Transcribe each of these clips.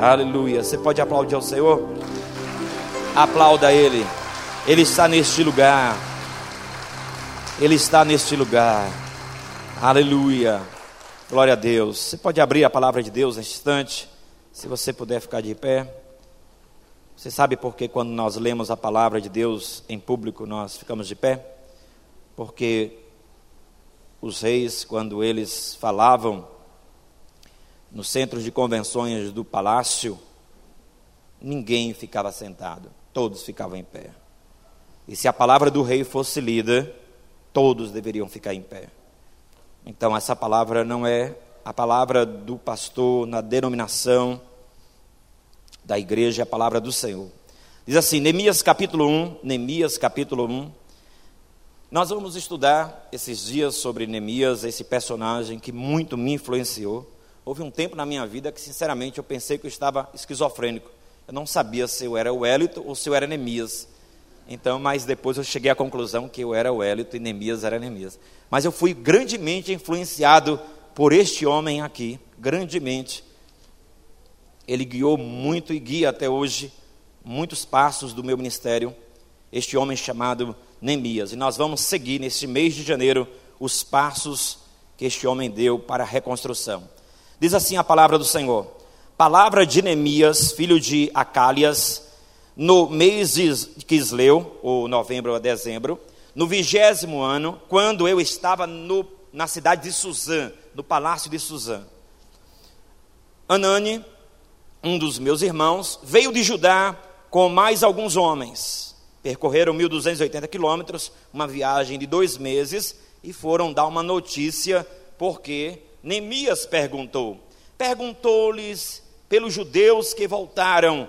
Aleluia. Você pode aplaudir ao Senhor? Aplauda Ele. Ele está neste lugar. Ele está neste lugar. Aleluia. Glória a Deus. Você pode abrir a palavra de Deus neste instante, se você puder ficar de pé. Você sabe por que quando nós lemos a palavra de Deus em público nós ficamos de pé? Porque os reis, quando eles falavam no centro de convenções do palácio, ninguém ficava sentado, todos ficavam em pé. E se a palavra do rei fosse lida, todos deveriam ficar em pé. Então, essa palavra não é a palavra do pastor na denominação da igreja, é a palavra do Senhor. Diz assim, Neemias capítulo 1, Neemias capítulo 1. Nós vamos estudar esses dias sobre Neemias, esse personagem que muito me influenciou. Houve um tempo na minha vida que, sinceramente, eu pensei que eu estava esquizofrênico. Eu não sabia se eu era o Wellington ou se eu era Neemias. Então, mas depois eu cheguei à conclusão que eu era o Wellington e Neemias era Neemias. Mas eu fui grandemente influenciado por este homem aqui, grandemente. Ele guiou muito e guia até hoje muitos passos do meu ministério, este homem chamado Neemias. E nós vamos seguir neste mês de janeiro os passos que este homem deu para a reconstrução. Diz assim a palavra do Senhor: Palavra de Neemias, filho de Acálias, no mês de Quisleu, ou novembro a dezembro, no vigésimo ano, quando eu estava no, na cidade de Suzã, no palácio de Suzã. Anani, um dos meus irmãos, veio de Judá com mais alguns homens. Percorreram 1.280 quilômetros, uma viagem de dois meses, e foram dar uma notícia, porque Neemias perguntou. Perguntou-lhes pelos judeus que voltaram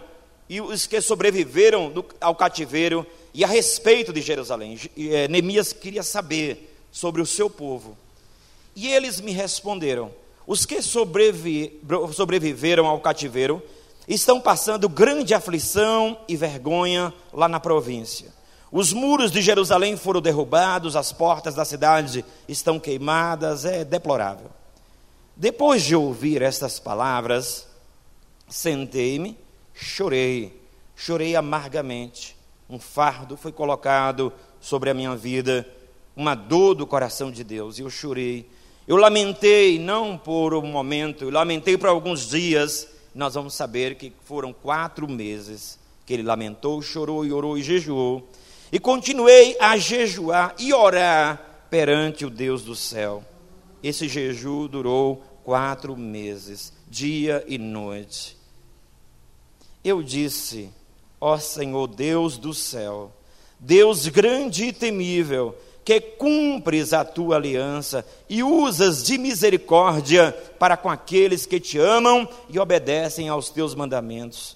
e os que sobreviveram ao cativeiro e a respeito de Jerusalém. É, Neemias queria saber sobre o seu povo. E eles me responderam: os que sobrevi, sobreviveram ao cativeiro estão passando grande aflição e vergonha lá na província. Os muros de Jerusalém foram derrubados, as portas da cidade estão queimadas, é deplorável. Depois de ouvir estas palavras, sentei-me, chorei, chorei amargamente. Um fardo foi colocado sobre a minha vida, uma dor do coração de Deus, e eu chorei. Eu lamentei, não por um momento, eu lamentei por alguns dias. Nós vamos saber que foram quatro meses que ele lamentou, chorou e orou e jejuou. E continuei a jejuar e orar perante o Deus do céu. Esse jejum durou quatro meses, dia e noite. Eu disse: Ó Senhor Deus do céu, Deus grande e temível, que cumpres a tua aliança e usas de misericórdia para com aqueles que te amam e obedecem aos teus mandamentos.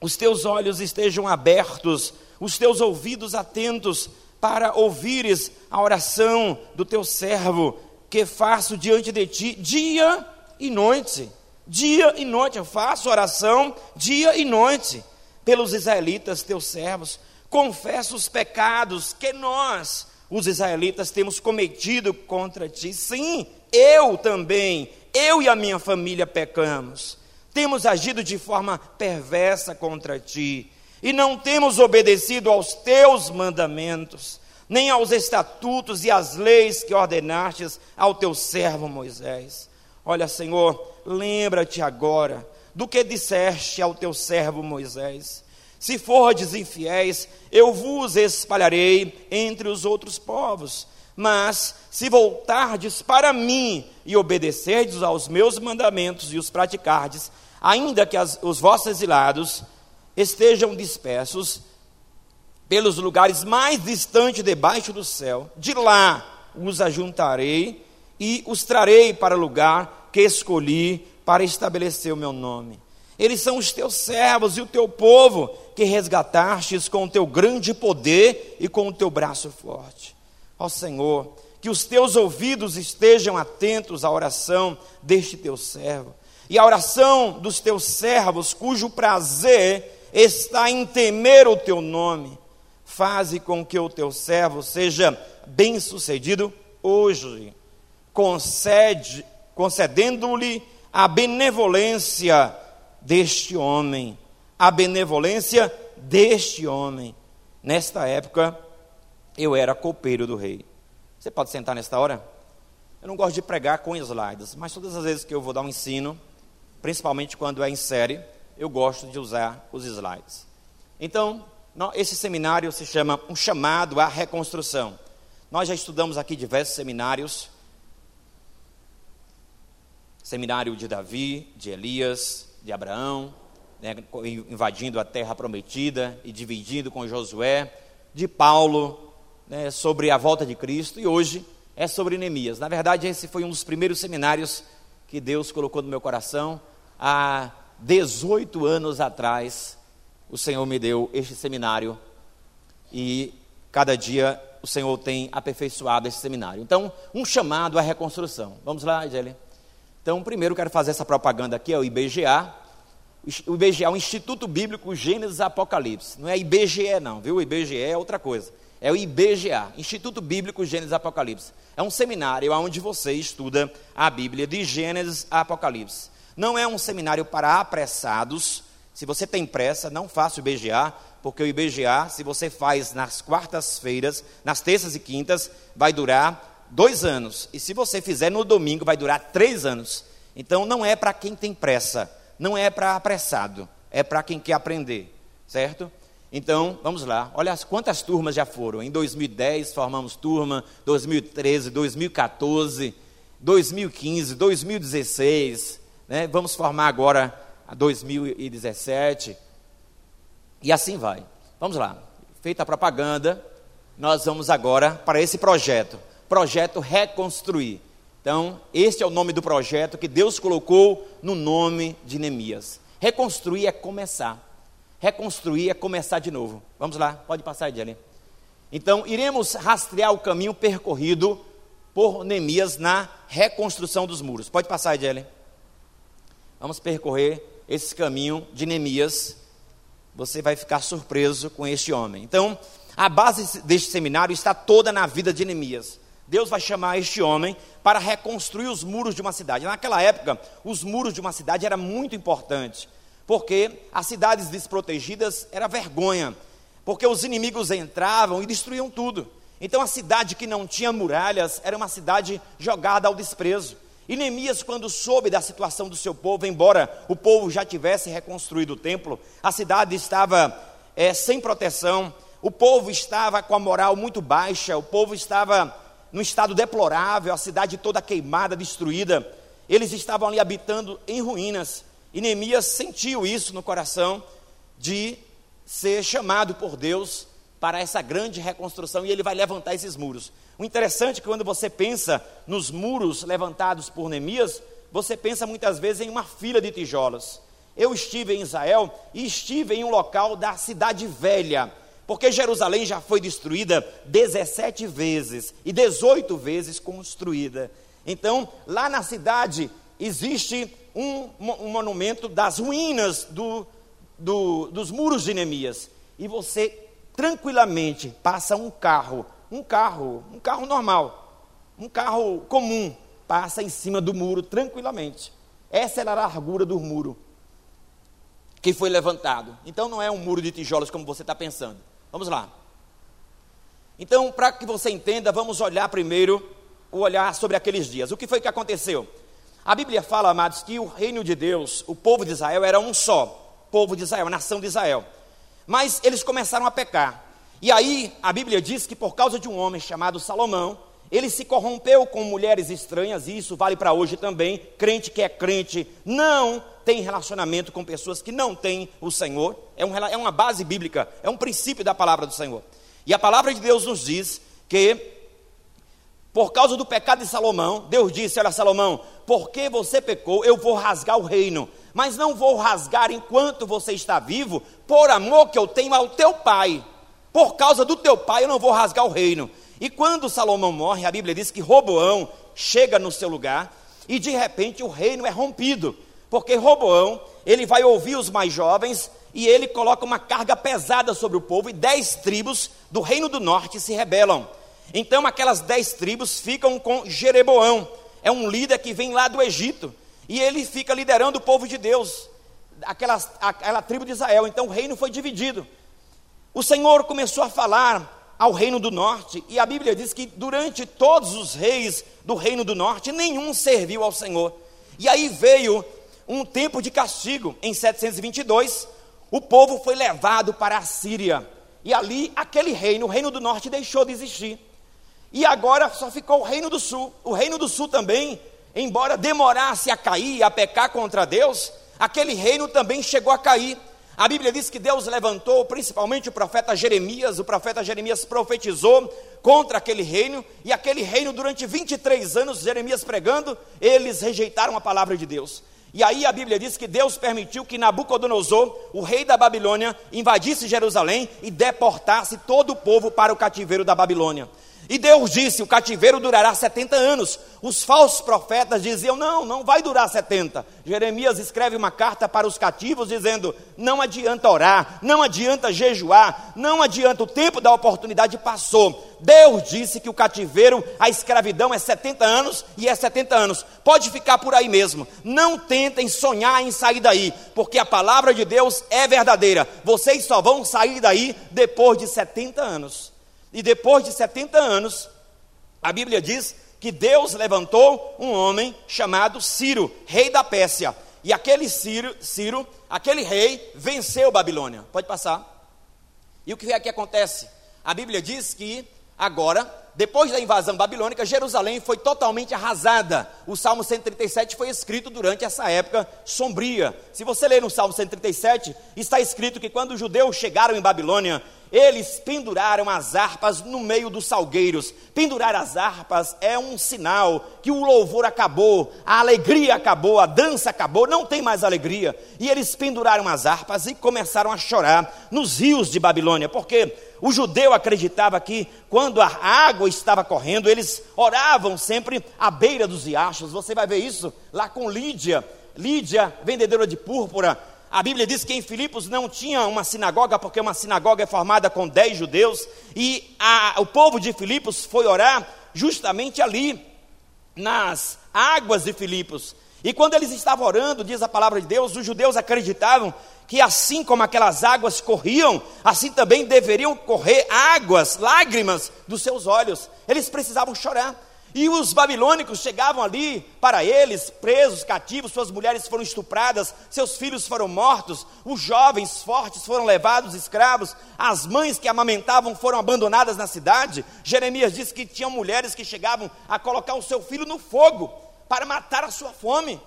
Os teus olhos estejam abertos, os teus ouvidos atentos para ouvires a oração do teu servo que faço diante de ti dia e noite. Dia e noite eu faço oração dia e noite pelos israelitas, teus servos. Confesso os pecados que nós, os israelitas, temos cometido contra ti. Sim, eu também, eu e a minha família pecamos. Temos agido de forma perversa contra ti e não temos obedecido aos teus mandamentos nem aos estatutos e às leis que ordenastes ao teu servo Moisés. Olha, Senhor, lembra-te agora do que disseste ao teu servo Moisés. Se fordes infiéis, eu vos espalharei entre os outros povos. Mas se voltardes para mim e obedecerdes aos meus mandamentos e os praticardes, ainda que as, os vossos exilados estejam dispersos, pelos lugares mais distantes debaixo do céu, de lá os ajuntarei e os trarei para o lugar que escolhi para estabelecer o meu nome. Eles são os teus servos e o teu povo que resgatastes com o teu grande poder e com o teu braço forte. Ó Senhor, que os teus ouvidos estejam atentos à oração deste teu servo e à oração dos teus servos, cujo prazer está em temer o teu nome faze com que o teu servo seja bem-sucedido hoje, concede, concedendo-lhe a benevolência deste homem, a benevolência deste homem. Nesta época, eu era copeiro do rei. Você pode sentar nesta hora? Eu não gosto de pregar com slides, mas todas as vezes que eu vou dar um ensino, principalmente quando é em série, eu gosto de usar os slides. Então, esse seminário se chama Um Chamado à Reconstrução. Nós já estudamos aqui diversos seminários. Seminário de Davi, de Elias, de Abraão, né, invadindo a terra prometida e dividindo com Josué, de Paulo, né, sobre a volta de Cristo, e hoje é sobre Neemias. Na verdade, esse foi um dos primeiros seminários que Deus colocou no meu coração há 18 anos atrás o Senhor me deu este seminário e cada dia o Senhor tem aperfeiçoado esse seminário. Então, um chamado à reconstrução. Vamos lá, Edele? Então, primeiro quero fazer essa propaganda aqui, é o IBGA. O IBGA é o Instituto Bíblico Gênesis Apocalipse. Não é IBGE não, viu? O IBGE é outra coisa. É o IBGA, Instituto Bíblico Gênesis Apocalipse. É um seminário onde você estuda a Bíblia de Gênesis a Apocalipse. Não é um seminário para apressados, se você tem pressa, não faça o IBGA, porque o IBGA, se você faz nas quartas-feiras, nas terças e quintas, vai durar dois anos. E se você fizer no domingo, vai durar três anos. Então não é para quem tem pressa, não é para apressado, é para quem quer aprender, certo? Então, vamos lá. Olha quantas turmas já foram. Em 2010 formamos turma, 2013, 2014, 2015, 2016. Né? Vamos formar agora a 2017, e assim vai. Vamos lá. Feita a propaganda, nós vamos agora para esse projeto, projeto Reconstruir. Então, este é o nome do projeto que Deus colocou no nome de Neemias. Reconstruir é começar. Reconstruir é começar de novo. Vamos lá, pode passar, Edilene. Então, iremos rastrear o caminho percorrido por Neemias na reconstrução dos muros. Pode passar, Edilene. Vamos percorrer esse caminho de Neemias, você vai ficar surpreso com este homem. Então, a base deste seminário está toda na vida de Neemias. Deus vai chamar este homem para reconstruir os muros de uma cidade. Naquela época, os muros de uma cidade era muito importante, porque as cidades desprotegidas era vergonha, porque os inimigos entravam e destruíam tudo. Então, a cidade que não tinha muralhas era uma cidade jogada ao desprezo. E Neemias, quando soube da situação do seu povo, embora o povo já tivesse reconstruído o templo, a cidade estava é, sem proteção, o povo estava com a moral muito baixa, o povo estava num estado deplorável, a cidade toda queimada, destruída, eles estavam ali habitando em ruínas. E Neemias sentiu isso no coração de ser chamado por Deus para essa grande reconstrução e ele vai levantar esses muros. O interessante é que quando você pensa nos muros levantados por Neemias, você pensa muitas vezes em uma fila de tijolos. Eu estive em Israel e estive em um local da cidade velha, porque Jerusalém já foi destruída 17 vezes e 18 vezes construída. Então, lá na cidade existe um, um monumento das ruínas do, do, dos muros de Neemias. E você tranquilamente passa um carro um carro, um carro normal, um carro comum, passa em cima do muro tranquilamente. Essa era a largura do muro que foi levantado. Então não é um muro de tijolos como você está pensando. Vamos lá. Então, para que você entenda, vamos olhar primeiro o olhar sobre aqueles dias. O que foi que aconteceu? A Bíblia fala, amados, que o reino de Deus, o povo de Israel, era um só. Povo de Israel, a nação de Israel. Mas eles começaram a pecar. E aí a Bíblia diz que por causa de um homem chamado Salomão, ele se corrompeu com mulheres estranhas, e isso vale para hoje também. Crente que é crente não tem relacionamento com pessoas que não têm o Senhor. É, um, é uma base bíblica, é um princípio da palavra do Senhor. E a palavra de Deus nos diz que, por causa do pecado de Salomão, Deus disse: Olha, Salomão, porque você pecou, eu vou rasgar o reino, mas não vou rasgar enquanto você está vivo, por amor que eu tenho ao teu pai por causa do teu pai eu não vou rasgar o reino. E quando Salomão morre, a Bíblia diz que Roboão chega no seu lugar e de repente o reino é rompido, porque Roboão, ele vai ouvir os mais jovens e ele coloca uma carga pesada sobre o povo e dez tribos do reino do norte se rebelam. Então aquelas dez tribos ficam com Jereboão, é um líder que vem lá do Egito e ele fica liderando o povo de Deus. aquela, aquela tribo de Israel. Então o reino foi dividido. O Senhor começou a falar ao reino do norte, e a Bíblia diz que durante todos os reis do reino do norte, nenhum serviu ao Senhor. E aí veio um tempo de castigo. Em 722, o povo foi levado para a Síria. E ali, aquele reino, o reino do norte, deixou de existir. E agora só ficou o reino do sul. O reino do sul também, embora demorasse a cair, a pecar contra Deus, aquele reino também chegou a cair. A Bíblia diz que Deus levantou principalmente o profeta Jeremias, o profeta Jeremias profetizou contra aquele reino, e aquele reino, durante 23 anos, Jeremias pregando, eles rejeitaram a palavra de Deus. E aí a Bíblia diz que Deus permitiu que Nabucodonosor, o rei da Babilônia, invadisse Jerusalém e deportasse todo o povo para o cativeiro da Babilônia. E Deus disse: o cativeiro durará 70 anos. Os falsos profetas diziam: não, não vai durar 70. Jeremias escreve uma carta para os cativos dizendo: não adianta orar, não adianta jejuar, não adianta, o tempo da oportunidade passou. Deus disse que o cativeiro, a escravidão é 70 anos e é 70 anos. Pode ficar por aí mesmo. Não tentem sonhar em sair daí, porque a palavra de Deus é verdadeira. Vocês só vão sair daí depois de 70 anos. E depois de 70 anos, a Bíblia diz que Deus levantou um homem chamado Ciro, rei da Pérsia. E aquele Ciro, Ciro, aquele rei, venceu Babilônia. Pode passar. E o que é que acontece? A Bíblia diz que agora, depois da invasão babilônica, Jerusalém foi totalmente arrasada. O Salmo 137 foi escrito durante essa época sombria. Se você ler no Salmo 137, está escrito que quando os judeus chegaram em Babilônia, eles penduraram as harpas no meio dos salgueiros. Pendurar as harpas é um sinal que o louvor acabou, a alegria acabou, a dança acabou, não tem mais alegria. E eles penduraram as harpas e começaram a chorar nos rios de Babilônia, porque o judeu acreditava que quando a água estava correndo, eles oravam sempre à beira dos riachos. Você vai ver isso lá com Lídia. Lídia, vendedora de púrpura, a Bíblia diz que em Filipos não tinha uma sinagoga, porque uma sinagoga é formada com dez judeus, e a, o povo de Filipos foi orar justamente ali, nas águas de Filipos. E quando eles estavam orando, diz a palavra de Deus, os judeus acreditavam que assim como aquelas águas corriam, assim também deveriam correr águas, lágrimas dos seus olhos. Eles precisavam chorar. E os babilônicos chegavam ali para eles, presos, cativos, suas mulheres foram estupradas, seus filhos foram mortos, os jovens fortes foram levados escravos, as mães que amamentavam foram abandonadas na cidade. Jeremias disse que tinham mulheres que chegavam a colocar o seu filho no fogo para matar a sua fome.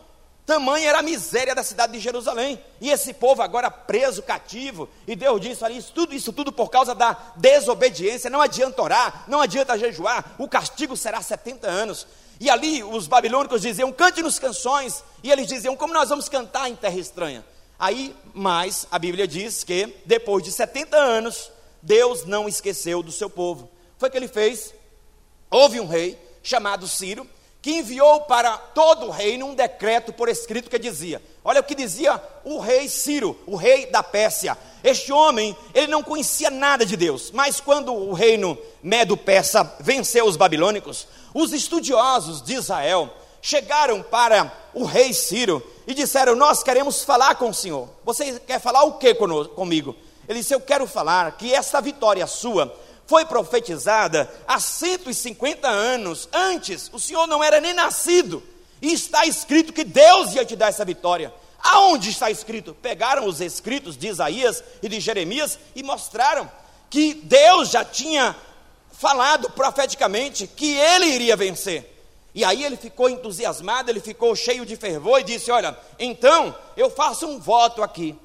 Tamanha era a miséria da cidade de Jerusalém. E esse povo agora preso, cativo. E Deus disse ali, isso tudo, isso tudo por causa da desobediência. Não adianta orar, não adianta jejuar. O castigo será 70 anos. E ali os babilônicos diziam, cante-nos canções. E eles diziam, como nós vamos cantar em terra estranha? Aí, mas a Bíblia diz que depois de 70 anos, Deus não esqueceu do seu povo. Foi o que ele fez. Houve um rei chamado Ciro, que enviou para todo o reino um decreto por escrito que dizia: Olha o que dizia o rei Ciro, o rei da Pérsia. Este homem, ele não conhecia nada de Deus, mas quando o reino medo-persa venceu os babilônicos, os estudiosos de Israel chegaram para o rei Ciro e disseram: Nós queremos falar com o senhor. Você quer falar o que comigo? Ele disse: Eu quero falar que essa vitória sua foi profetizada há 150 anos antes, o Senhor não era nem nascido, e está escrito que Deus ia te dar essa vitória. Aonde está escrito? Pegaram os escritos de Isaías e de Jeremias e mostraram que Deus já tinha falado profeticamente que ele iria vencer. E aí ele ficou entusiasmado, ele ficou cheio de fervor e disse: Olha, então eu faço um voto aqui.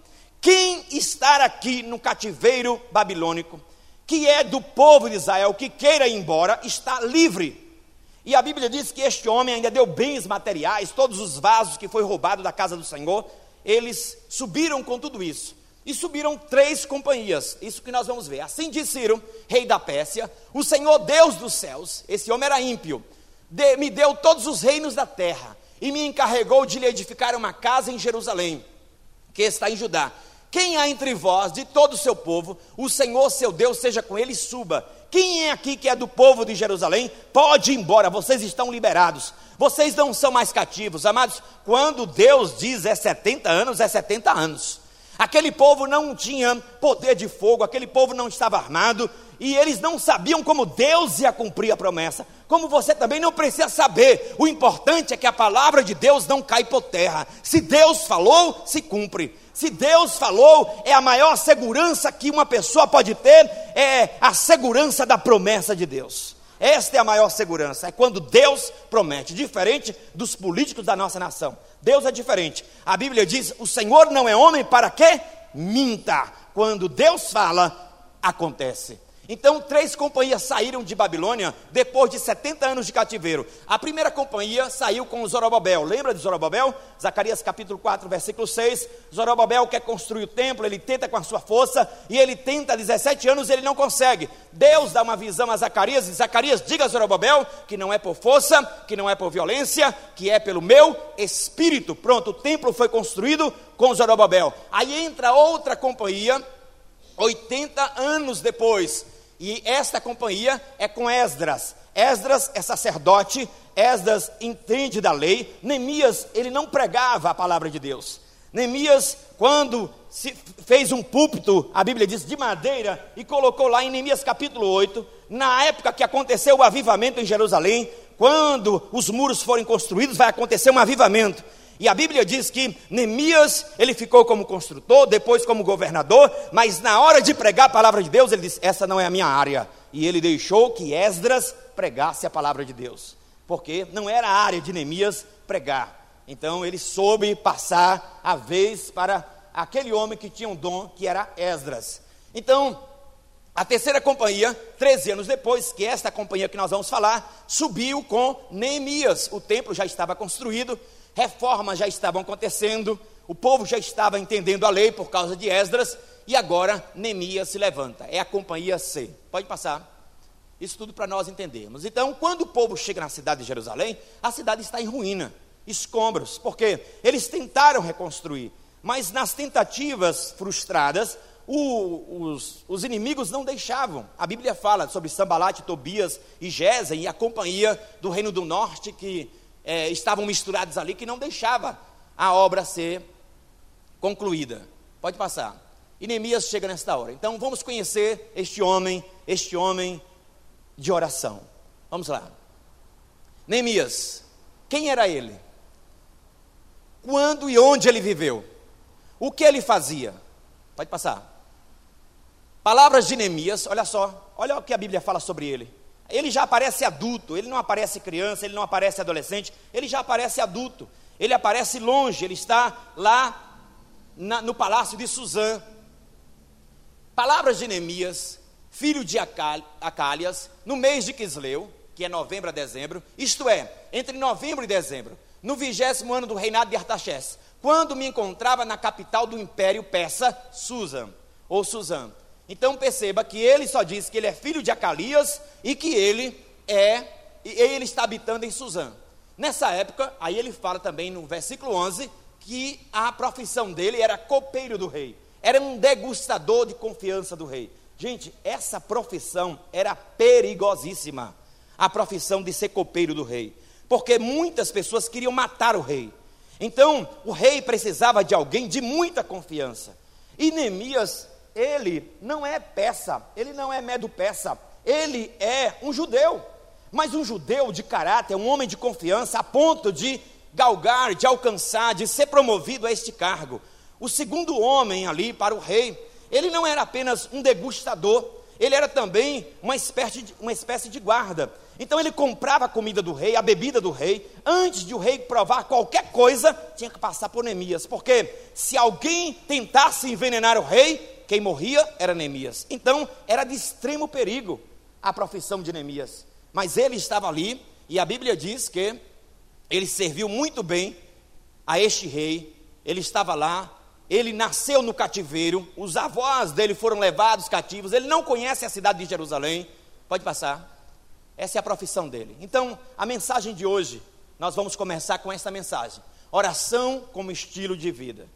Quem estar aqui no cativeiro babilônico que é do povo de Israel, que queira ir embora, está livre. E a Bíblia diz que este homem ainda deu bens materiais, todos os vasos que foi roubado da casa do Senhor, eles subiram com tudo isso. E subiram três companhias, isso que nós vamos ver. Assim disse Ciro, rei da Pérsia, o Senhor Deus dos céus, esse homem era ímpio, de, me deu todos os reinos da terra e me encarregou de lhe edificar uma casa em Jerusalém, que está em Judá. Quem há entre vós, de todo o seu povo, o Senhor seu Deus seja com ele e suba. Quem é aqui que é do povo de Jerusalém? Pode ir embora, vocês estão liberados. Vocês não são mais cativos, amados. Quando Deus diz é 70 anos, é 70 anos. Aquele povo não tinha poder de fogo, aquele povo não estava armado, e eles não sabiam como Deus ia cumprir a promessa. Como você também não precisa saber. O importante é que a palavra de Deus não cai por terra. Se Deus falou, se cumpre. Se Deus falou, é a maior segurança que uma pessoa pode ter, é a segurança da promessa de Deus. Esta é a maior segurança, é quando Deus promete, diferente dos políticos da nossa nação. Deus é diferente. A Bíblia diz: o Senhor não é homem para que minta. Quando Deus fala, acontece. Então, três companhias saíram de Babilônia depois de 70 anos de cativeiro. A primeira companhia saiu com Zorobabel. Lembra de Zorobabel? Zacarias capítulo 4, versículo 6. Zorobabel quer construir o templo, ele tenta com a sua força e ele tenta há 17 anos ele não consegue. Deus dá uma visão a Zacarias e Zacarias diga a Zorobabel que não é por força, que não é por violência, que é pelo meu espírito. Pronto, o templo foi construído com Zorobabel. Aí entra outra companhia 80 anos depois. E esta companhia é com Esdras. Esdras é sacerdote, Esdras entende da lei. Neemias, ele não pregava a palavra de Deus. Neemias, quando fez um púlpito, a Bíblia diz, de madeira, e colocou lá em Neemias capítulo 8, na época que aconteceu o avivamento em Jerusalém, quando os muros forem construídos, vai acontecer um avivamento. E a Bíblia diz que Neemias, ele ficou como construtor, depois como governador, mas na hora de pregar a palavra de Deus, ele disse: Essa não é a minha área. E ele deixou que Esdras pregasse a palavra de Deus, porque não era a área de Neemias pregar. Então ele soube passar a vez para aquele homem que tinha um dom, que era Esdras. Então, a terceira companhia, 13 anos depois, que esta companhia que nós vamos falar, subiu com Neemias. O templo já estava construído, reformas já estavam acontecendo, o povo já estava entendendo a lei por causa de Esdras, e agora Neemias se levanta. É a companhia C. Pode passar. Isso tudo para nós entendermos. Então, quando o povo chega na cidade de Jerusalém, a cidade está em ruína, escombros, porque eles tentaram reconstruir, mas nas tentativas frustradas, o, os, os, inimigos não deixavam. A Bíblia fala sobre Sambalate, Tobias e Gesem e a companhia do Reino do Norte que é, estavam misturados ali que não deixava a obra ser concluída. Pode passar. E Neemias chega nesta hora. Então vamos conhecer este homem, este homem de oração. Vamos lá. Neemias, quem era ele? Quando e onde ele viveu? O que ele fazia? Pode passar. Palavras de Neemias, olha só, olha o que a Bíblia fala sobre ele ele já aparece adulto, ele não aparece criança, ele não aparece adolescente, ele já aparece adulto. Ele aparece longe, ele está lá na, no palácio de Suzã. Palavras de Neemias, filho de Acálias, no mês de Quisleu, que é novembro a dezembro, isto é, entre novembro e dezembro, no vigésimo ano do reinado de Artaxerxes, quando me encontrava na capital do império persa, Suzã, ou Suzã. Então perceba que ele só diz que ele é filho de Acalias e que ele é, ele está habitando em Suzã. Nessa época, aí ele fala também no versículo 11 que a profissão dele era copeiro do rei, era um degustador de confiança do rei. Gente, essa profissão era perigosíssima, a profissão de ser copeiro do rei, porque muitas pessoas queriam matar o rei. Então, o rei precisava de alguém de muita confiança. E Neemias ele não é peça, ele não é medo peça, ele é um judeu, mas um judeu de caráter, um homem de confiança, a ponto de galgar, de alcançar, de ser promovido a este cargo. O segundo homem ali para o rei, ele não era apenas um degustador, ele era também uma espécie de, uma espécie de guarda. Então ele comprava a comida do rei, a bebida do rei. Antes de o rei provar qualquer coisa, tinha que passar por Neemias. Porque se alguém tentasse envenenar o rei, quem morria era Neemias. Então, era de extremo perigo a profissão de Neemias. Mas ele estava ali, e a Bíblia diz que ele serviu muito bem a este rei. Ele estava lá, ele nasceu no cativeiro, os avós dele foram levados cativos, ele não conhece a cidade de Jerusalém. Pode passar. Essa é a profissão dele. Então, a mensagem de hoje, nós vamos começar com essa mensagem: oração como estilo de vida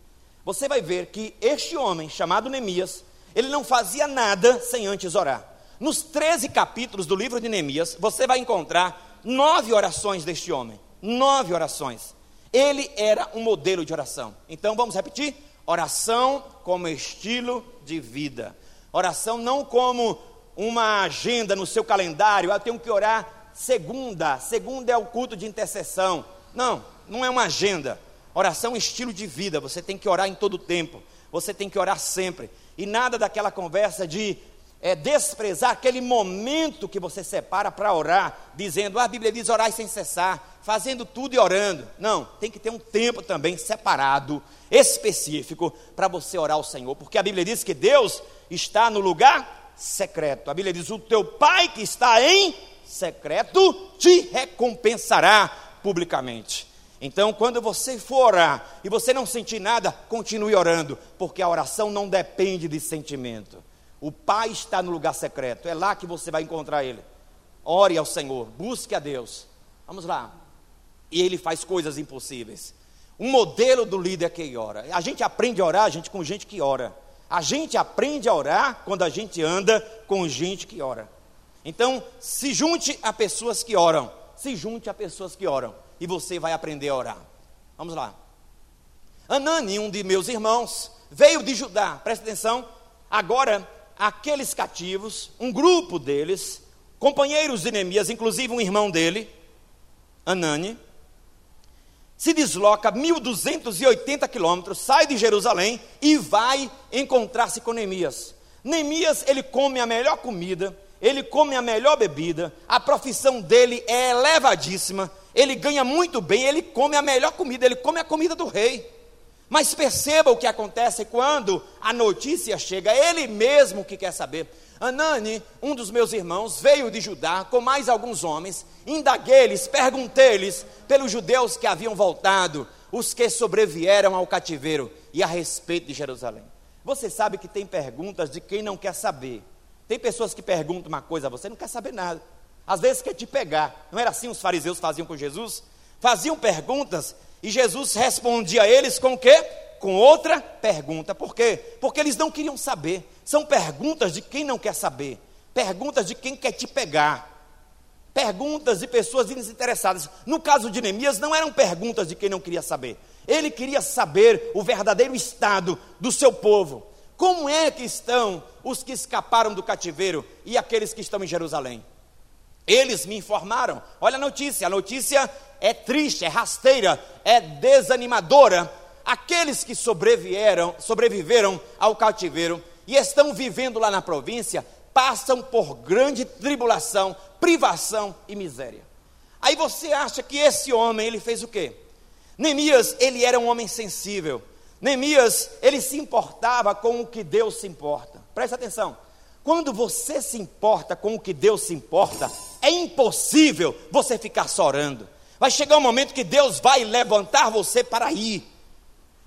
você vai ver que este homem, chamado Neemias, ele não fazia nada sem antes orar. Nos 13 capítulos do livro de Neemias, você vai encontrar nove orações deste homem. Nove orações. Ele era um modelo de oração. Então vamos repetir: oração como estilo de vida. Oração não como uma agenda no seu calendário, ah, eu tenho que orar segunda, segunda é o culto de intercessão. Não, não é uma agenda. Oração é estilo de vida, você tem que orar em todo o tempo, você tem que orar sempre. E nada daquela conversa de é, desprezar aquele momento que você separa para orar, dizendo, ah, a Bíblia diz orar sem cessar, fazendo tudo e orando. Não, tem que ter um tempo também separado, específico, para você orar ao Senhor, porque a Bíblia diz que Deus está no lugar secreto. A Bíblia diz: o teu pai que está em secreto te recompensará publicamente. Então, quando você for orar e você não sentir nada, continue orando, porque a oração não depende de sentimento. O Pai está no lugar secreto, é lá que você vai encontrar Ele. Ore ao Senhor, busque a Deus. Vamos lá. E Ele faz coisas impossíveis. Um modelo do líder que ora. A gente aprende a orar, a gente com gente que ora. A gente aprende a orar quando a gente anda com gente que ora. Então, se junte a pessoas que oram. Se junte a pessoas que oram. E você vai aprender a orar. Vamos lá. Anani, um de meus irmãos, veio de Judá. Presta atenção. Agora aqueles cativos, um grupo deles, companheiros de Neemias, inclusive um irmão dele, Anani, se desloca 1.280 quilômetros, sai de Jerusalém e vai encontrar-se com Neemias. Neemias, ele come a melhor comida, ele come a melhor bebida, a profissão dele é elevadíssima, ele ganha muito bem, ele come a melhor comida, ele come a comida do rei. Mas perceba o que acontece quando a notícia chega, ele mesmo que quer saber. Anani, um dos meus irmãos, veio de Judá com mais alguns homens, indaguei-lhes, perguntei-lhes pelos judeus que haviam voltado, os que sobrevieram ao cativeiro e a respeito de Jerusalém. Você sabe que tem perguntas de quem não quer saber. Tem pessoas que perguntam uma coisa a você, não quer saber nada. Às vezes quer te pegar. Não era assim os fariseus faziam com Jesus? Faziam perguntas e Jesus respondia a eles com o quê? Com outra pergunta. Por quê? Porque eles não queriam saber. São perguntas de quem não quer saber. Perguntas de quem quer te pegar. Perguntas de pessoas desinteressadas. No caso de Neemias, não eram perguntas de quem não queria saber. Ele queria saber o verdadeiro estado do seu povo. Como é que estão os que escaparam do cativeiro e aqueles que estão em Jerusalém? Eles me informaram. Olha a notícia, a notícia é triste, é rasteira, é desanimadora. Aqueles que sobreviveram, sobreviveram ao cativeiro e estão vivendo lá na província, passam por grande tribulação, privação e miséria. Aí você acha que esse homem, ele fez o quê? Neemias, ele era um homem sensível. Neemias, ele se importava com o que Deus se importa. Presta atenção. Quando você se importa com o que Deus se importa, é impossível você ficar só orando. Vai chegar um momento que Deus vai levantar você para ir.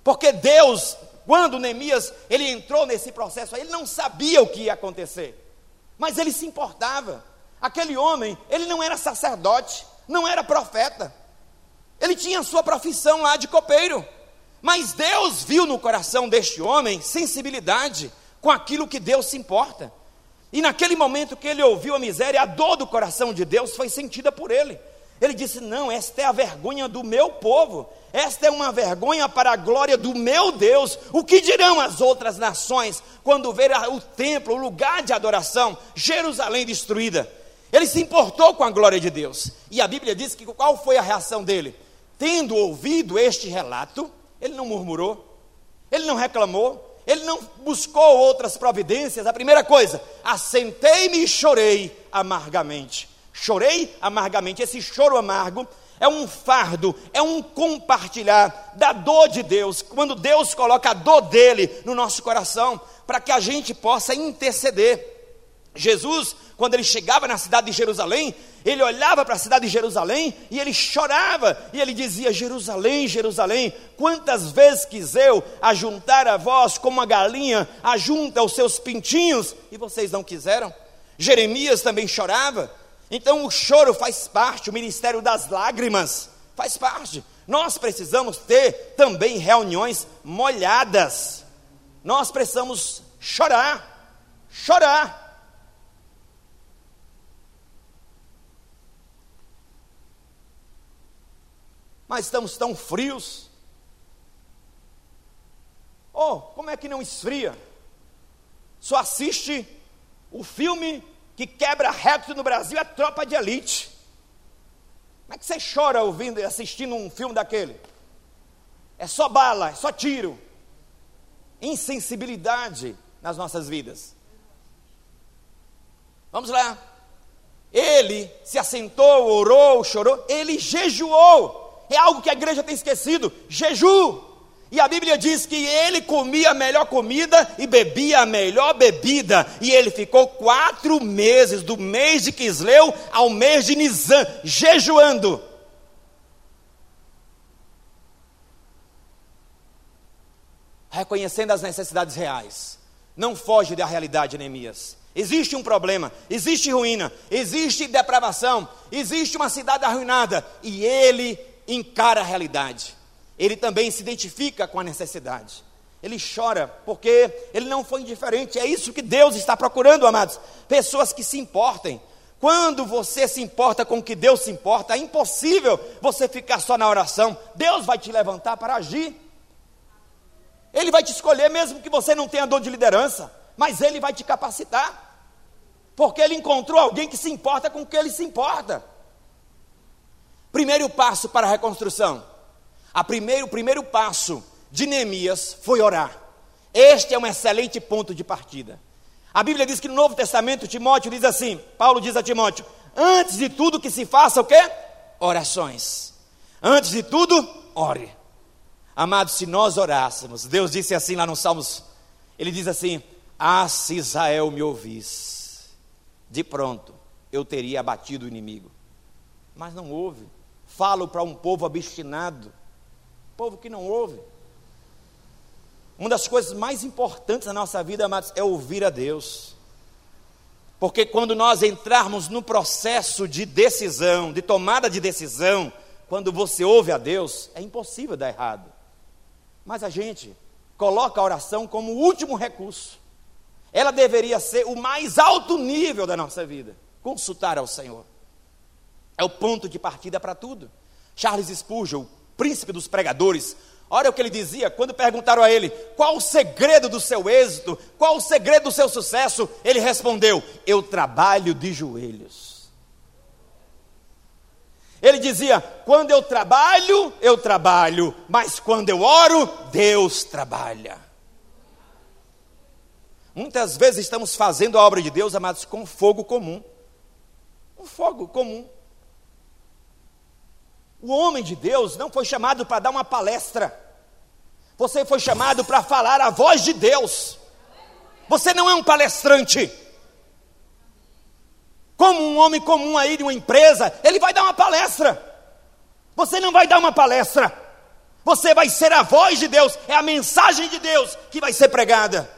Porque Deus, quando Neemias, ele entrou nesse processo, ele não sabia o que ia acontecer. Mas ele se importava. Aquele homem, ele não era sacerdote, não era profeta. Ele tinha sua profissão lá de copeiro. Mas Deus viu no coração deste homem sensibilidade com aquilo que Deus se importa. E naquele momento que ele ouviu a miséria, a dor do coração de Deus foi sentida por ele. Ele disse: Não, esta é a vergonha do meu povo, esta é uma vergonha para a glória do meu Deus. O que dirão as outras nações quando ver o templo, o lugar de adoração, Jerusalém destruída? Ele se importou com a glória de Deus. E a Bíblia diz que qual foi a reação dele? Tendo ouvido este relato, ele não murmurou, ele não reclamou, ele não buscou outras providências. A primeira coisa, assentei-me e chorei amargamente. Chorei amargamente. Esse choro amargo é um fardo, é um compartilhar da dor de Deus. Quando Deus coloca a dor dele no nosso coração, para que a gente possa interceder. Jesus, quando ele chegava na cidade de Jerusalém, ele olhava para a cidade de Jerusalém e ele chorava, e ele dizia: Jerusalém, Jerusalém, quantas vezes quis eu ajuntar a vós como uma galinha ajunta os seus pintinhos, e vocês não quiseram? Jeremias também chorava. Então o choro faz parte, o ministério das lágrimas faz parte. Nós precisamos ter também reuniões molhadas. Nós precisamos chorar, chorar. Mas estamos tão frios. Oh, como é que não esfria? Só assiste o filme que quebra recorde no Brasil é Tropa de Elite. Como é que você chora ouvindo e assistindo um filme daquele? É só bala, é só tiro. Insensibilidade nas nossas vidas. Vamos lá. Ele se assentou, orou, chorou, ele jejuou. É algo que a igreja tem esquecido: jejum. E a Bíblia diz que ele comia a melhor comida e bebia a melhor bebida. E ele ficou quatro meses, do mês de Quisleu ao mês de Nisan, jejuando. Reconhecendo as necessidades reais. Não foge da realidade, Neemias. Existe um problema, existe ruína, existe depravação, existe uma cidade arruinada. E ele encara a realidade ele também se identifica com a necessidade. Ele chora porque ele não foi indiferente. É isso que Deus está procurando, amados. Pessoas que se importem. Quando você se importa com o que Deus se importa, é impossível você ficar só na oração. Deus vai te levantar para agir. Ele vai te escolher, mesmo que você não tenha dor de liderança, mas Ele vai te capacitar, porque Ele encontrou alguém que se importa com o que Ele se importa. Primeiro passo para a reconstrução: a primeiro, o primeiro passo de Neemias foi orar. Este é um excelente ponto de partida. A Bíblia diz que no Novo Testamento, Timóteo diz assim: Paulo diz a Timóteo: antes de tudo que se faça o quê? Orações. Antes de tudo, ore. Amados, se nós orássemos, Deus disse assim lá no Salmos, ele diz assim: Ah, se Israel me ouvisse, de pronto eu teria abatido o inimigo. Mas não ouve. Falo para um povo obstinado, povo que não ouve. Uma das coisas mais importantes na nossa vida, amados, é ouvir a Deus. Porque quando nós entrarmos no processo de decisão, de tomada de decisão, quando você ouve a Deus, é impossível dar errado. Mas a gente coloca a oração como último recurso. Ela deveria ser o mais alto nível da nossa vida. Consultar ao Senhor. É o ponto de partida para tudo. Charles Spurgeon, príncipe dos pregadores. Olha o que ele dizia quando perguntaram a ele: qual o segredo do seu êxito, qual o segredo do seu sucesso? Ele respondeu: eu trabalho de joelhos. Ele dizia: quando eu trabalho, eu trabalho, mas quando eu oro, Deus trabalha. Muitas vezes estamos fazendo a obra de Deus, amados, com fogo comum. Um fogo comum. O homem de Deus não foi chamado para dar uma palestra. Você foi chamado para falar a voz de Deus. Você não é um palestrante. Como um homem comum aí de uma empresa, ele vai dar uma palestra. Você não vai dar uma palestra. Você vai ser a voz de Deus, é a mensagem de Deus que vai ser pregada.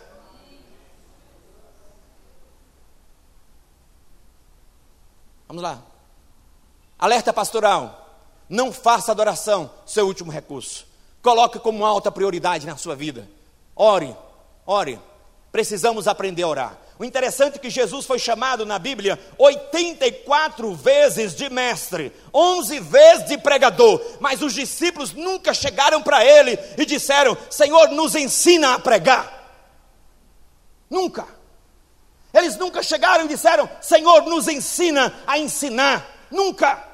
Vamos lá. Alerta pastoral. Não faça adoração seu último recurso. Coloque como alta prioridade na sua vida. Ore, ore. Precisamos aprender a orar. O interessante é que Jesus foi chamado na Bíblia 84 vezes de mestre, 11 vezes de pregador, mas os discípulos nunca chegaram para ele e disseram: Senhor, nos ensina a pregar. Nunca. Eles nunca chegaram e disseram: Senhor, nos ensina a ensinar. Nunca.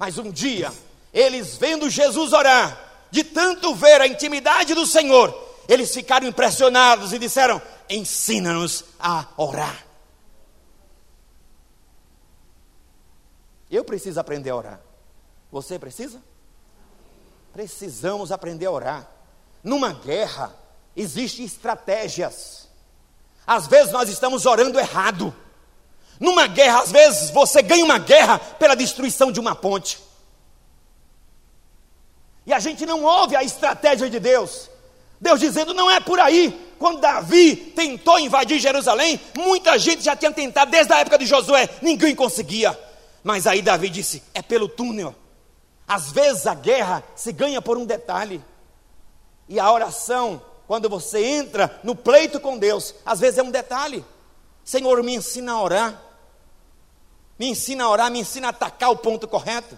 Mas um dia, eles vendo Jesus orar, de tanto ver a intimidade do Senhor, eles ficaram impressionados e disseram: Ensina-nos a orar. Eu preciso aprender a orar. Você precisa? Precisamos aprender a orar. Numa guerra, existem estratégias. Às vezes nós estamos orando errado. Numa guerra, às vezes, você ganha uma guerra pela destruição de uma ponte. E a gente não ouve a estratégia de Deus. Deus dizendo, não é por aí. Quando Davi tentou invadir Jerusalém, muita gente já tinha tentado desde a época de Josué, ninguém conseguia. Mas aí Davi disse: é pelo túnel. Às vezes a guerra se ganha por um detalhe. E a oração, quando você entra no pleito com Deus, às vezes é um detalhe. Senhor, me ensina a orar me ensina a orar, me ensina a atacar o ponto correto.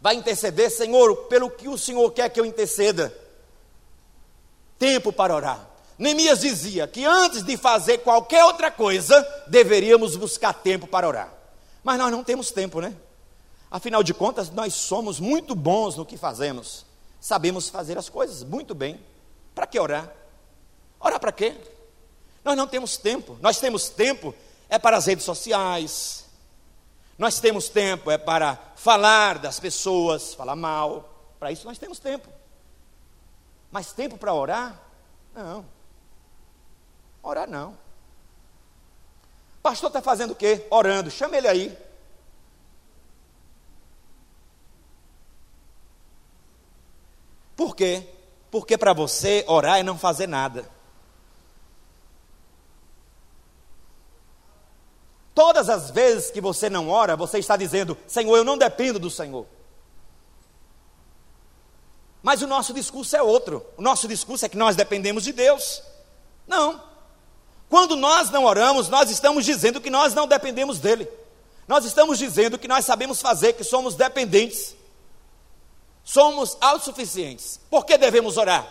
vai interceder, Senhor, pelo que o Senhor quer que eu interceda. Tempo para orar. Neemias dizia que antes de fazer qualquer outra coisa, deveríamos buscar tempo para orar. Mas nós não temos tempo, né? Afinal de contas, nós somos muito bons no que fazemos. Sabemos fazer as coisas muito bem. Para que orar? Orar para quê? Nós não temos tempo. Nós temos tempo é para as redes sociais. Nós temos tempo é para falar das pessoas, falar mal. Para isso nós temos tempo. Mas tempo para orar? Não. Orar não. Pastor está fazendo o quê? Orando. Chama ele aí. Por quê? Porque para você orar é não fazer nada. Todas as vezes que você não ora, você está dizendo: Senhor, eu não dependo do Senhor. Mas o nosso discurso é outro. O nosso discurso é que nós dependemos de Deus. Não. Quando nós não oramos, nós estamos dizendo que nós não dependemos dele. Nós estamos dizendo que nós sabemos fazer, que somos dependentes. Somos autossuficientes. Por que devemos orar?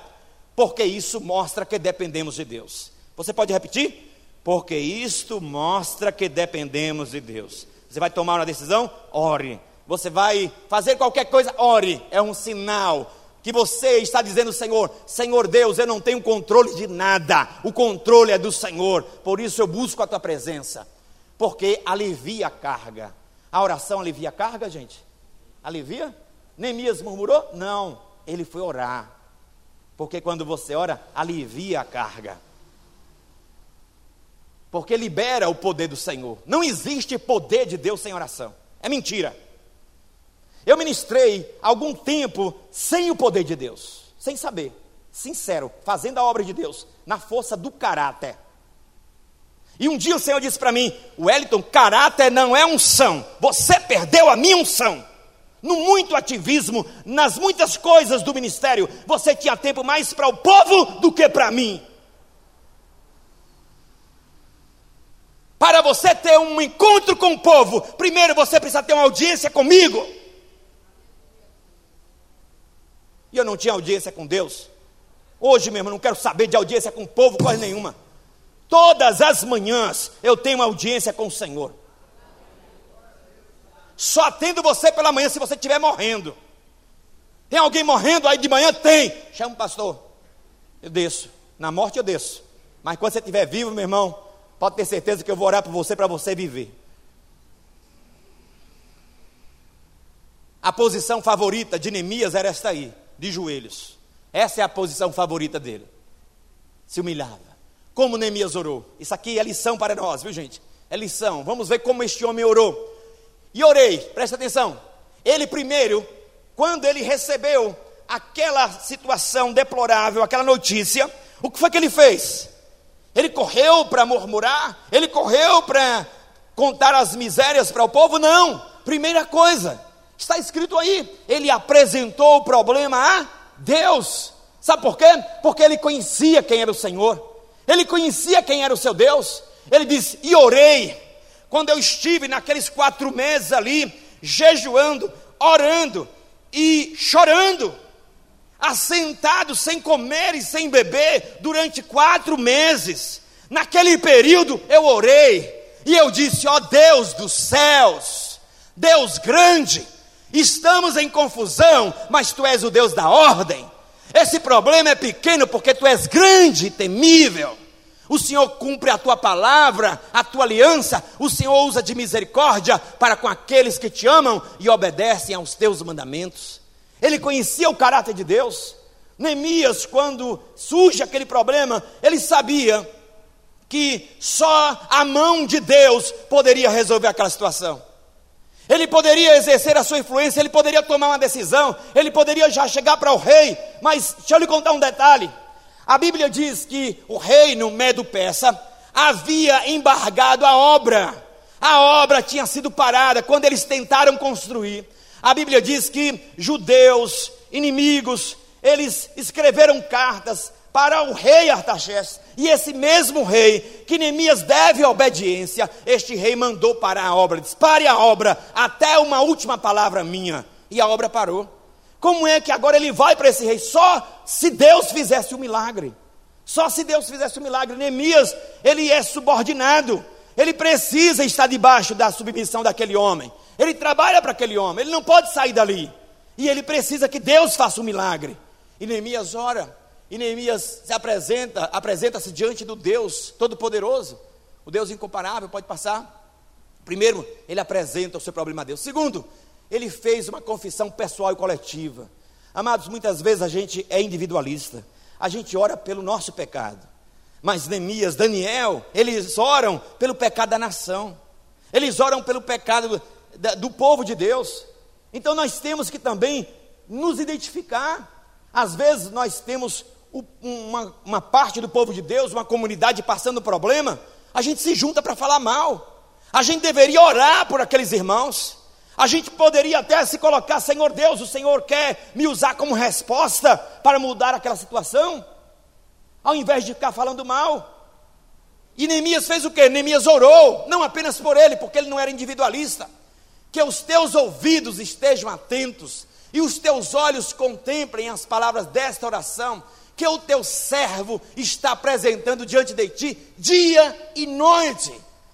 Porque isso mostra que dependemos de Deus. Você pode repetir? Porque isto mostra que dependemos de Deus. Você vai tomar uma decisão? Ore. Você vai fazer qualquer coisa? Ore. É um sinal que você está dizendo, Senhor, Senhor Deus, eu não tenho controle de nada, o controle é do Senhor, por isso eu busco a tua presença, porque alivia a carga. A oração alivia a carga, gente? Alivia? Neemias murmurou? Não, ele foi orar, porque quando você ora, alivia a carga. Porque libera o poder do Senhor. Não existe poder de Deus sem oração. É mentira. Eu ministrei algum tempo sem o poder de Deus, sem saber, sincero, fazendo a obra de Deus, na força do caráter. E um dia o Senhor disse para mim: Wellington, caráter não é unção, você perdeu a minha unção. No muito ativismo, nas muitas coisas do ministério, você tinha tempo mais para o povo do que para mim. Para você ter um encontro com o povo, primeiro você precisa ter uma audiência comigo. E eu não tinha audiência com Deus. Hoje mesmo, não quero saber de audiência com o povo, coisa nenhuma. Todas as manhãs eu tenho audiência com o Senhor. Só atendo você pela manhã se você estiver morrendo. Tem alguém morrendo aí de manhã? Tem. Chama o pastor. Eu desço. Na morte eu desço. Mas quando você estiver vivo, meu irmão, pode ter certeza que eu vou orar por você para você viver. A posição favorita de Neemias era esta aí de joelhos. Essa é a posição favorita dele. Se humilhava. Como Neemias orou. Isso aqui é lição para nós, viu gente? É lição. Vamos ver como este homem orou. E orei, presta atenção. Ele primeiro, quando ele recebeu aquela situação deplorável, aquela notícia, o que foi que ele fez? Ele correu para murmurar? Ele correu para contar as misérias para o povo? Não. Primeira coisa, Está escrito aí, ele apresentou o problema a Deus. Sabe por quê? Porque ele conhecia quem era o Senhor, ele conhecia quem era o seu Deus. Ele disse: E orei. Quando eu estive naqueles quatro meses ali, jejuando, orando e chorando, assentado sem comer e sem beber durante quatro meses. Naquele período eu orei e eu disse: Ó oh Deus dos céus, Deus grande, Estamos em confusão, mas tu és o Deus da ordem. Esse problema é pequeno porque tu és grande e temível. O Senhor cumpre a tua palavra, a tua aliança. O Senhor usa de misericórdia para com aqueles que te amam e obedecem aos teus mandamentos. Ele conhecia o caráter de Deus. Neemias, quando surge aquele problema, ele sabia que só a mão de Deus poderia resolver aquela situação. Ele poderia exercer a sua influência, ele poderia tomar uma decisão, ele poderia já chegar para o rei, mas deixa eu lhe contar um detalhe. A Bíblia diz que o reino Medo-Persa havia embargado a obra. A obra tinha sido parada quando eles tentaram construir. A Bíblia diz que judeus, inimigos, eles escreveram cartas para o rei Artaxerxes. E esse mesmo rei, que Neemias deve obediência, este rei mandou parar a obra, disse: pare a obra, até uma última palavra minha. e a obra parou. Como é que agora ele vai para esse rei? Só se Deus fizesse o um milagre. Só se Deus fizesse o um milagre. Neemias, ele é subordinado. Ele precisa estar debaixo da submissão daquele homem. Ele trabalha para aquele homem. Ele não pode sair dali. E ele precisa que Deus faça um milagre. E Neemias ora. E Neemias se apresenta, apresenta-se diante do Deus Todo-Poderoso. O Deus incomparável, pode passar. Primeiro, ele apresenta o seu problema a Deus. Segundo, ele fez uma confissão pessoal e coletiva. Amados, muitas vezes a gente é individualista, a gente ora pelo nosso pecado. Mas Neemias, Daniel, eles oram pelo pecado da nação, eles oram pelo pecado do povo de Deus. Então nós temos que também nos identificar. Às vezes nós temos uma, uma parte do povo de Deus, uma comunidade passando problema, a gente se junta para falar mal. A gente deveria orar por aqueles irmãos. A gente poderia até se colocar, Senhor Deus, o Senhor quer me usar como resposta para mudar aquela situação, ao invés de ficar falando mal. E Neemias fez o que? Neemias orou, não apenas por ele, porque ele não era individualista. Que os teus ouvidos estejam atentos e os teus olhos contemplem as palavras desta oração que o teu servo está apresentando diante de ti dia e noite.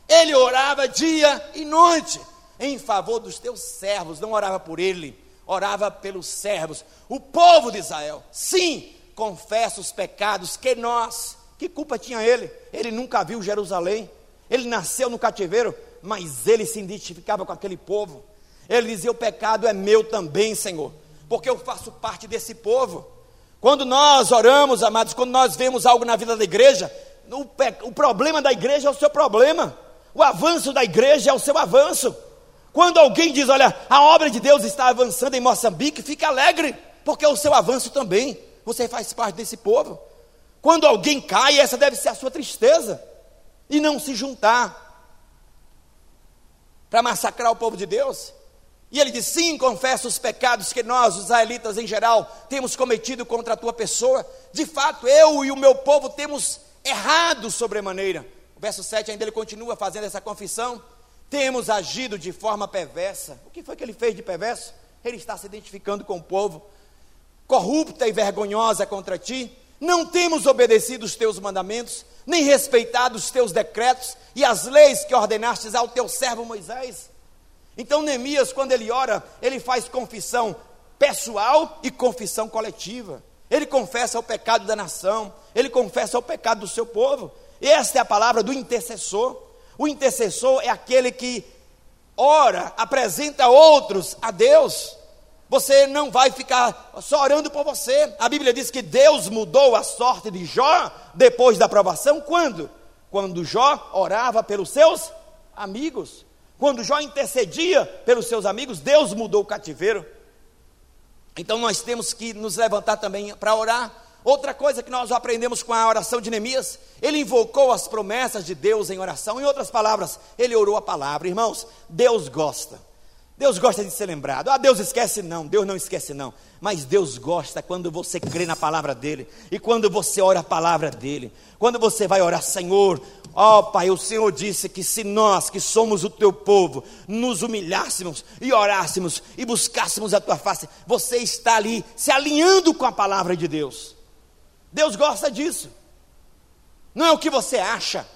Ele orava dia e noite em favor dos teus servos, não orava por ele, orava pelos servos, o povo de Israel. Sim, confessa os pecados que nós, que culpa tinha ele? Ele nunca viu Jerusalém, ele nasceu no cativeiro, mas ele se identificava com aquele povo. Ele dizia: O pecado é meu também, Senhor, porque eu faço parte desse povo. Quando nós oramos, amados, quando nós vemos algo na vida da igreja, o, o problema da igreja é o seu problema, o avanço da igreja é o seu avanço. Quando alguém diz, olha, a obra de Deus está avançando em Moçambique, fique alegre, porque é o seu avanço também. Você faz parte desse povo. Quando alguém cai, essa deve ser a sua tristeza. E não se juntar para massacrar o povo de Deus. E ele diz: Sim, confesso os pecados que nós, os israelitas em geral, temos cometido contra a tua pessoa. De fato, eu e o meu povo temos errado sobremaneira. O verso 7 ainda ele continua fazendo essa confissão. Temos agido de forma perversa. O que foi que ele fez de perverso? Ele está se identificando com o povo. Corrupta e vergonhosa contra ti. Não temos obedecido os teus mandamentos, nem respeitado os teus decretos e as leis que ordenastes ao teu servo Moisés. Então, Neemias, quando ele ora, ele faz confissão pessoal e confissão coletiva. Ele confessa o pecado da nação, ele confessa o pecado do seu povo. Esta é a palavra do intercessor. O intercessor é aquele que ora, apresenta outros a Deus. Você não vai ficar só orando por você. A Bíblia diz que Deus mudou a sorte de Jó depois da aprovação. Quando? Quando Jó orava pelos seus amigos. Quando Jó intercedia pelos seus amigos, Deus mudou o cativeiro. Então nós temos que nos levantar também para orar Outra coisa que nós aprendemos com a oração de Neemias, ele invocou as promessas de Deus em oração. Em outras palavras, ele orou a palavra. Irmãos, Deus gosta. Deus gosta de ser lembrado. Ah, Deus esquece não, Deus não esquece não. Mas Deus gosta quando você crê na palavra dele e quando você ora a palavra dele. Quando você vai orar, Senhor, ó oh, Pai, o Senhor disse que se nós, que somos o teu povo, nos humilhássemos e orássemos e buscássemos a tua face, você está ali se alinhando com a palavra de Deus. Deus gosta disso. Não é o que você acha.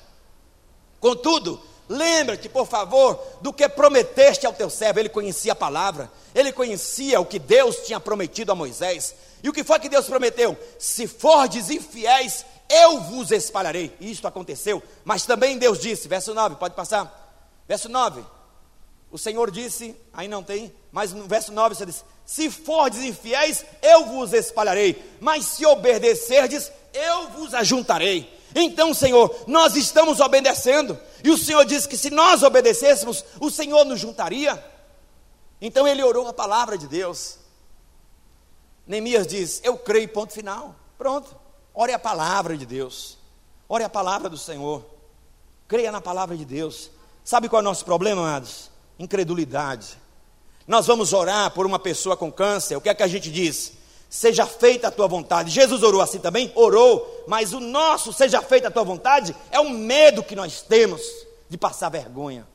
Contudo, lembra-te, por favor, do que prometeste ao teu servo. Ele conhecia a palavra, ele conhecia o que Deus tinha prometido a Moisés. E o que foi que Deus prometeu? Se fordes infiéis, eu vos espalharei. Isto aconteceu. Mas também Deus disse, verso 9, pode passar. Verso 9. O Senhor disse, aí não tem, mas no verso 9 você diz: Se fordes infiéis, eu vos espalharei, mas se obedecerdes, eu vos ajuntarei. Então, Senhor, nós estamos obedecendo, e o Senhor disse que se nós obedecêssemos, o Senhor nos juntaria. Então ele orou a palavra de Deus. Neemias diz: Eu creio, ponto final. Pronto. Ore a palavra de Deus. Ore a palavra do Senhor. Creia na palavra de Deus. Sabe qual é o nosso problema, amados? incredulidade. Nós vamos orar por uma pessoa com câncer, o que é que a gente diz? Seja feita a tua vontade. Jesus orou assim também? Orou, mas o nosso seja feita a tua vontade é um medo que nós temos de passar vergonha.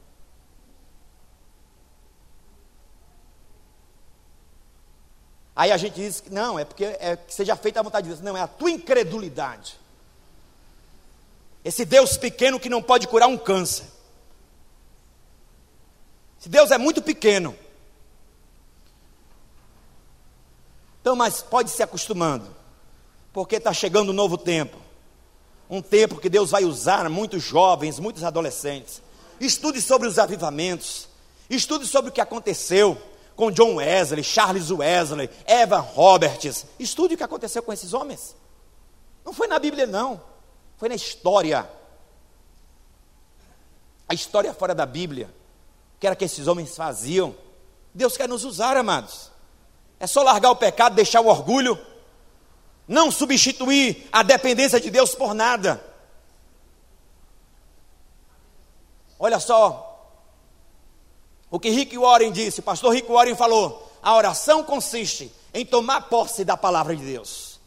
Aí a gente diz que não, é porque é que seja feita a vontade de Deus. Não, é a tua incredulidade. Esse Deus pequeno que não pode curar um câncer. Esse Deus é muito pequeno. Então, mas pode se acostumando, porque está chegando um novo tempo. Um tempo que Deus vai usar muitos jovens, muitos adolescentes. Estude sobre os avivamentos. Estude sobre o que aconteceu com John Wesley, Charles Wesley, Evan Roberts. Estude o que aconteceu com esses homens. Não foi na Bíblia, não. Foi na história. A história fora da Bíblia. Que era que esses homens faziam. Deus quer nos usar, amados. É só largar o pecado, deixar o orgulho. Não substituir a dependência de Deus por nada. Olha só, o que Rick Warren disse, o pastor Rick Warren falou: a oração consiste em tomar posse da palavra de Deus.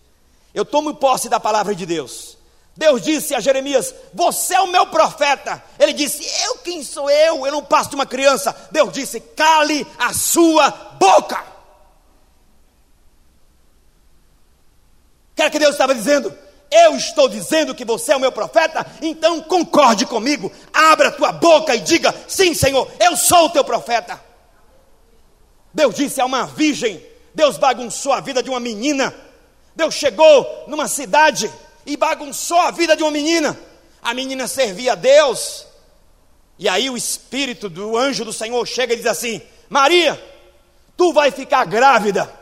Eu tomo posse da palavra de Deus. Deus disse a Jeremias: Você é o meu profeta. Ele disse: Eu quem sou eu? Eu não passo de uma criança. Deus disse: Cale a sua boca. Quer que Deus estava dizendo? eu estou dizendo que você é o meu profeta, então concorde comigo, abra tua boca e diga: sim, Senhor, eu sou o teu profeta. Deus disse a uma virgem, Deus bagunçou a vida de uma menina. Deus chegou numa cidade e bagunçou a vida de uma menina. A menina servia a Deus. E aí o espírito do anjo do Senhor chega e diz assim: Maria, tu vai ficar grávida.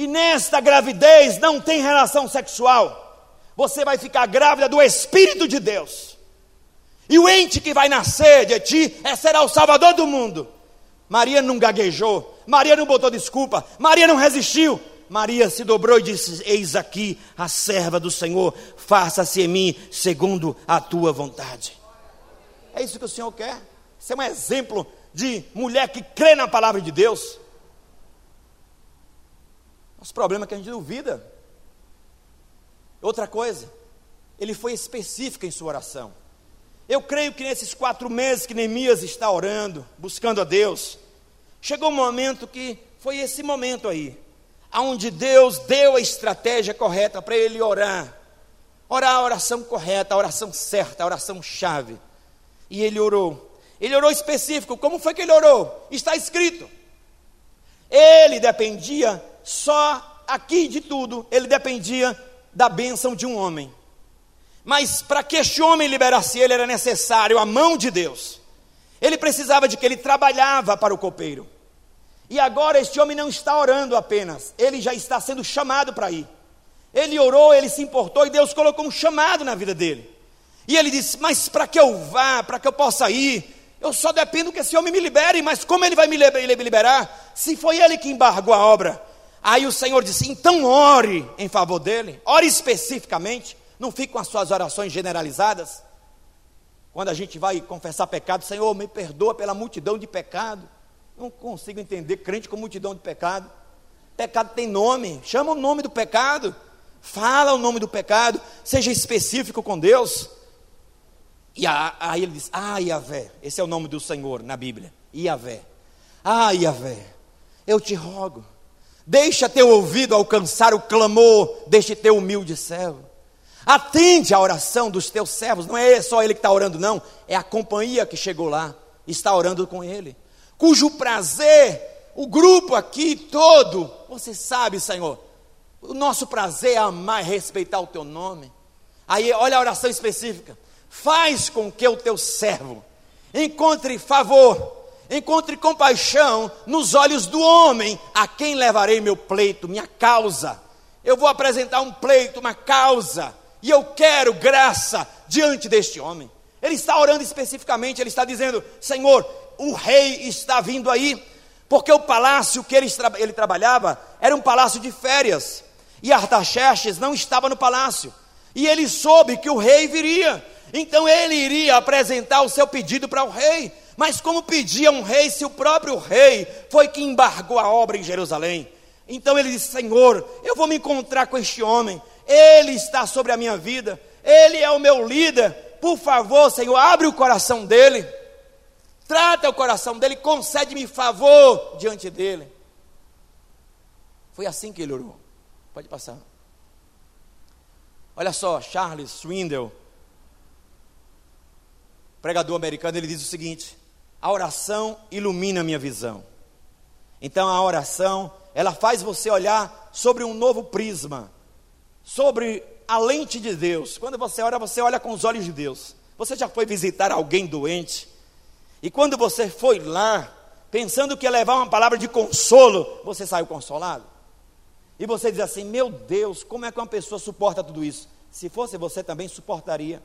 E nesta gravidez não tem relação sexual você vai ficar grávida do Espírito de Deus. E o ente que vai nascer de ti é, será o Salvador do mundo. Maria não gaguejou, Maria não botou desculpa, Maria não resistiu. Maria se dobrou e disse: Eis aqui a serva do Senhor, faça-se em mim segundo a tua vontade. É isso que o Senhor quer. Isso é um exemplo de mulher que crê na palavra de Deus. Os problemas é que a gente duvida. Outra coisa, ele foi específico em sua oração. Eu creio que nesses quatro meses que Neemias está orando, buscando a Deus, chegou um momento que foi esse momento aí, aonde Deus deu a estratégia correta para ele orar. Orar a oração correta, a oração certa, a oração chave. E ele orou. Ele orou específico. Como foi que ele orou? Está escrito. Ele dependia só aqui de tudo, ele dependia da bênção de um homem. Mas para que este homem liberasse ele, era necessário a mão de Deus. Ele precisava de que ele trabalhava para o copeiro. E agora este homem não está orando apenas, ele já está sendo chamado para ir. Ele orou, ele se importou e Deus colocou um chamado na vida dele. E ele disse: Mas para que eu vá, para que eu possa ir, eu só dependo que esse homem me libere. Mas como ele vai me liberar? Se foi ele que embargou a obra, Aí o Senhor disse: então ore em favor dele, ore especificamente, não fique com as suas orações generalizadas. Quando a gente vai confessar pecado, Senhor, me perdoa pela multidão de pecado. Não consigo entender crente com multidão de pecado. Pecado tem nome, chama o nome do pecado, fala o nome do pecado, seja específico com Deus. E aí ele diz: Ah, Yahvé, esse é o nome do Senhor na Bíblia, Yahvé. Ah, Yahvé, eu te rogo Deixa teu ouvido alcançar o clamor deste teu humilde servo. Atende à oração dos teus servos. Não é só ele que está orando, não. É a companhia que chegou lá, está orando com ele. Cujo prazer, o grupo aqui todo, você sabe, Senhor, o nosso prazer é amar e respeitar o teu nome. Aí, olha a oração específica. Faz com que o teu servo encontre favor encontre compaixão nos olhos do homem, a quem levarei meu pleito, minha causa. Eu vou apresentar um pleito, uma causa, e eu quero graça diante deste homem. Ele está orando especificamente, ele está dizendo: Senhor, o rei está vindo aí, porque o palácio que ele, ele trabalhava era um palácio de férias, e Artaxerxes não estava no palácio, e ele soube que o rei viria, então ele iria apresentar o seu pedido para o rei, mas como pedia um rei, se o próprio rei foi que embargou a obra em Jerusalém? Então ele disse: Senhor, eu vou me encontrar com este homem, ele está sobre a minha vida, ele é o meu líder. Por favor, Senhor, abre o coração dele, trata o coração dele, concede-me favor diante dele. Foi assim que ele orou. Pode passar. Olha só, Charles Swindle, pregador americano, ele diz o seguinte: a oração ilumina a minha visão. Então a oração, ela faz você olhar sobre um novo prisma, sobre a lente de Deus. Quando você ora, você olha com os olhos de Deus. Você já foi visitar alguém doente? E quando você foi lá, pensando que ia levar uma palavra de consolo, você saiu consolado? E você diz assim: Meu Deus, como é que uma pessoa suporta tudo isso? Se fosse você também suportaria.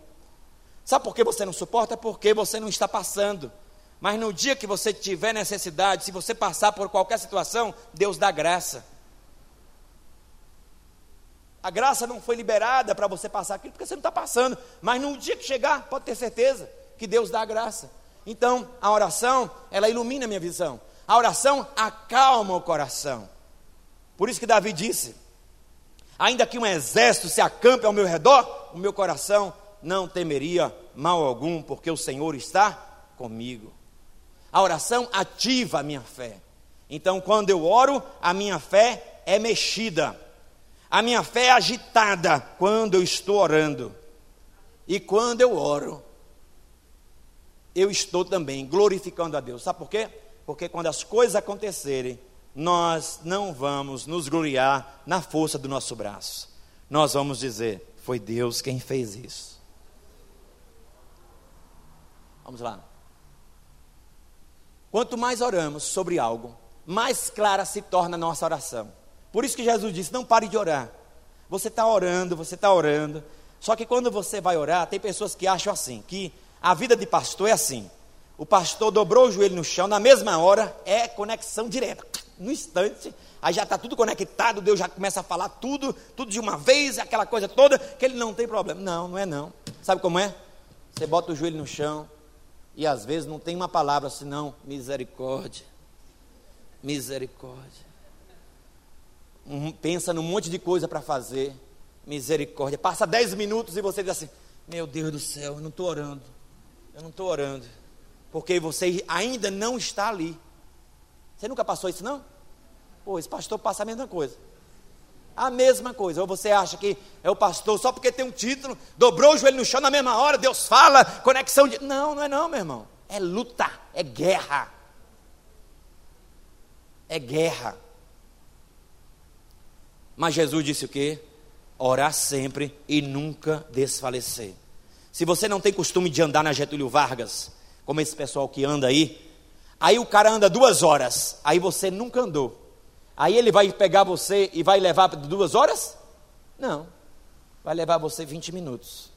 Sabe por que você não suporta? Porque você não está passando. Mas no dia que você tiver necessidade, se você passar por qualquer situação, Deus dá graça. A graça não foi liberada para você passar aquilo, porque você não está passando. Mas no dia que chegar, pode ter certeza que Deus dá a graça. Então, a oração, ela ilumina a minha visão. A oração acalma o coração. Por isso que Davi disse: Ainda que um exército se acampe ao meu redor, o meu coração não temeria mal algum, porque o Senhor está comigo. A oração ativa a minha fé. Então, quando eu oro, a minha fé é mexida. A minha fé é agitada quando eu estou orando. E quando eu oro, eu estou também glorificando a Deus. Sabe por quê? Porque quando as coisas acontecerem, nós não vamos nos gloriar na força do nosso braço. Nós vamos dizer: foi Deus quem fez isso. Vamos lá. Quanto mais oramos sobre algo, mais clara se torna a nossa oração. Por isso que Jesus disse: não pare de orar. Você está orando, você está orando. Só que quando você vai orar, tem pessoas que acham assim, que a vida de pastor é assim. O pastor dobrou o joelho no chão, na mesma hora, é conexão direta. No instante, aí já está tudo conectado, Deus já começa a falar tudo, tudo de uma vez, aquela coisa toda, que ele não tem problema. Não, não é não. Sabe como é? Você bota o joelho no chão e às vezes não tem uma palavra senão misericórdia. Misericórdia. Um, pensa num monte de coisa para fazer. Misericórdia. Passa dez minutos e você diz assim: Meu Deus do céu, eu não estou orando. Eu não estou orando porque você ainda não está ali. Você nunca passou isso, não? Pô, esse pastor passa a mesma coisa. A mesma coisa. Ou você acha que é o pastor só porque tem um título, dobrou o joelho no chão na mesma hora, Deus fala, conexão de. Não, não é não, meu irmão. É luta, é guerra. É guerra. Mas Jesus disse o quê? Orar sempre e nunca desfalecer. Se você não tem costume de andar na Getúlio Vargas, como esse pessoal que anda aí. Aí o cara anda duas horas, aí você nunca andou. Aí ele vai pegar você e vai levar duas horas? Não. Vai levar você 20 minutos.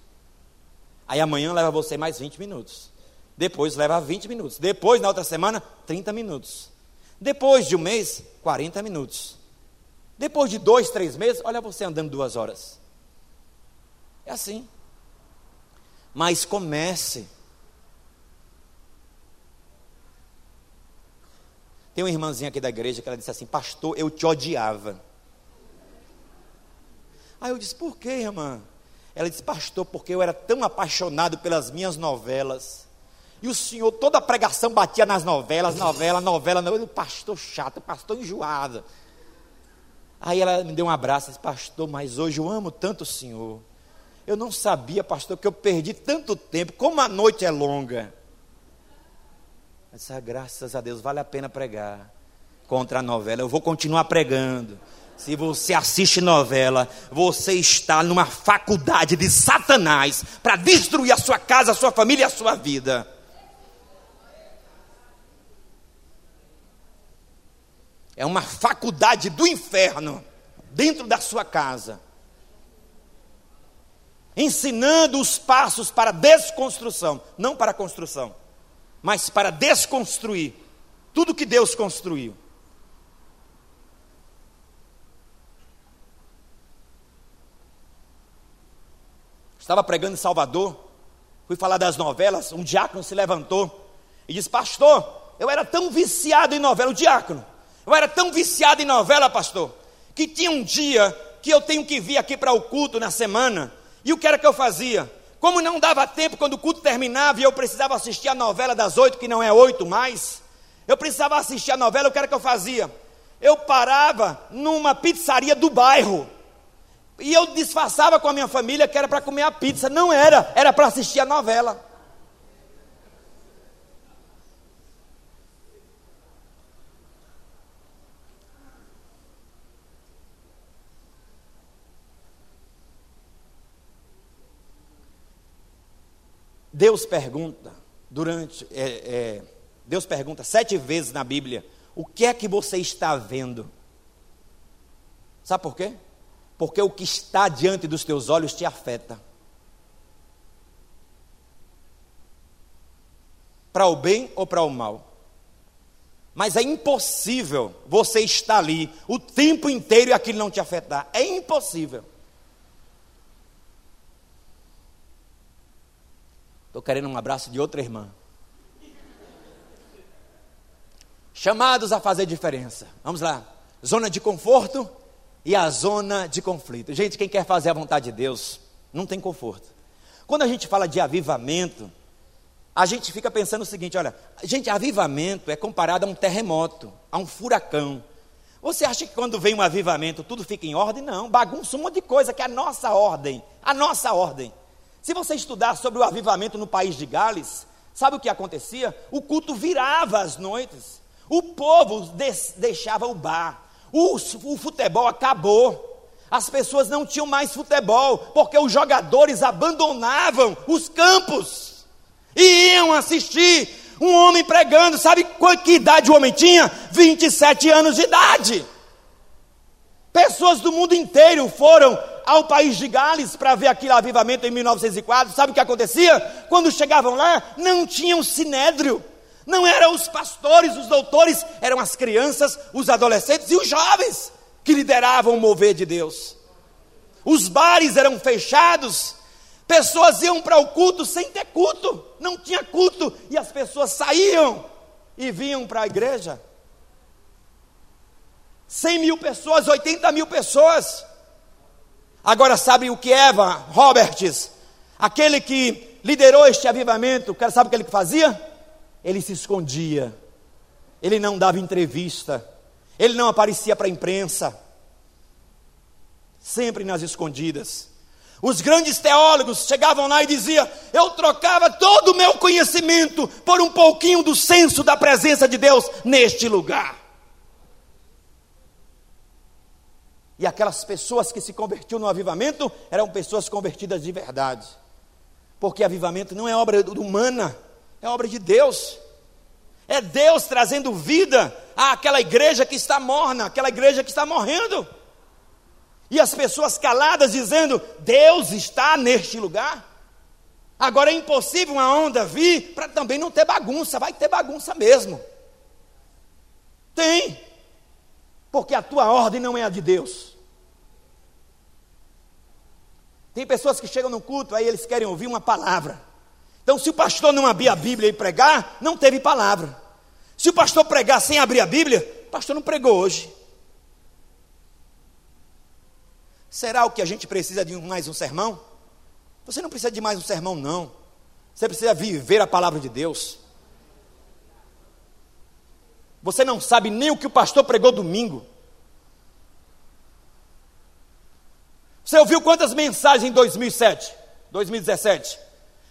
Aí amanhã leva você mais 20 minutos. Depois leva 20 minutos. Depois, na outra semana, 30 minutos. Depois de um mês, 40 minutos. Depois de dois, três meses, olha você andando duas horas. É assim. Mas comece Tem uma irmãzinha aqui da igreja que ela disse assim: Pastor, eu te odiava. Aí eu disse: Por quê, irmã? Ela disse: Pastor, porque eu era tão apaixonado pelas minhas novelas. E o senhor, toda a pregação batia nas novelas, novela, novela, novela. Pastor chato, pastor enjoado. Aí ela me deu um abraço e disse: Pastor, mas hoje eu amo tanto o senhor. Eu não sabia, pastor, que eu perdi tanto tempo. Como a noite é longa. Disse, ah, graças a Deus, vale a pena pregar contra a novela. Eu vou continuar pregando. Se você assiste novela, você está numa faculdade de Satanás para destruir a sua casa, a sua família e a sua vida. É uma faculdade do inferno dentro da sua casa. Ensinando os passos para desconstrução, não para construção mas para desconstruir tudo que Deus construiu. Estava pregando em Salvador, fui falar das novelas, um diácono se levantou e disse: Pastor, eu era tão viciado em novela, o diácono, eu era tão viciado em novela, pastor, que tinha um dia que eu tenho que vir aqui para o culto na semana, e o que era que eu fazia? Como não dava tempo quando o culto terminava e eu precisava assistir a novela das oito, que não é oito mais, eu precisava assistir a novela, o que era que eu fazia? eu parava numa pizzaria do bairro. E eu disfarçava com a minha família que era para comer a pizza. Não era, era para assistir a novela. Deus pergunta durante é, é, Deus pergunta sete vezes na Bíblia o que é que você está vendo. Sabe por quê? Porque o que está diante dos teus olhos te afeta. Para o bem ou para o mal. Mas é impossível você estar ali o tempo inteiro e aquilo não te afetar. É impossível. Estou querendo um abraço de outra irmã. Chamados a fazer diferença. Vamos lá. Zona de conforto e a zona de conflito. Gente, quem quer fazer a vontade de Deus não tem conforto. Quando a gente fala de avivamento, a gente fica pensando o seguinte: olha, gente, avivamento é comparado a um terremoto, a um furacão. Você acha que quando vem um avivamento tudo fica em ordem? Não, bagunça um monte de coisa que é a nossa ordem, a nossa ordem. Se você estudar sobre o avivamento no país de Gales, sabe o que acontecia? O culto virava às noites, o povo deixava o bar, o, o futebol acabou. As pessoas não tinham mais futebol, porque os jogadores abandonavam os campos e iam assistir um homem pregando. Sabe que idade o homem tinha? 27 anos de idade. Pessoas do mundo inteiro foram ao país de Gales para ver aquele avivamento em 1904. Sabe o que acontecia? Quando chegavam lá, não tinham sinédrio. Não eram os pastores, os doutores, eram as crianças, os adolescentes e os jovens que lideravam o mover de Deus. Os bares eram fechados, pessoas iam para o culto sem ter culto, não tinha culto, e as pessoas saíam e vinham para a igreja. 100 mil pessoas, 80 mil pessoas. Agora, sabe o que Eva Roberts, aquele que liderou este avivamento, sabe o que ele fazia? Ele se escondia, ele não dava entrevista, ele não aparecia para a imprensa, sempre nas escondidas. Os grandes teólogos chegavam lá e diziam: Eu trocava todo o meu conhecimento por um pouquinho do senso da presença de Deus neste lugar. E aquelas pessoas que se convertiam no avivamento eram pessoas convertidas de verdade. Porque avivamento não é obra humana, é obra de Deus. É Deus trazendo vida àquela igreja que está morna, aquela igreja que está morrendo. E as pessoas caladas dizendo: Deus está neste lugar. Agora é impossível uma onda vir para também não ter bagunça, vai ter bagunça mesmo. Tem porque a tua ordem não é a de Deus. Tem pessoas que chegam no culto, aí eles querem ouvir uma palavra. Então, se o pastor não abrir a Bíblia e pregar, não teve palavra. Se o pastor pregar sem abrir a Bíblia, o pastor não pregou hoje. Será o que a gente precisa de mais um sermão? Você não precisa de mais um sermão, não. Você precisa viver a palavra de Deus. Você não sabe nem o que o pastor pregou domingo. Você ouviu quantas mensagens em 2007, 2017?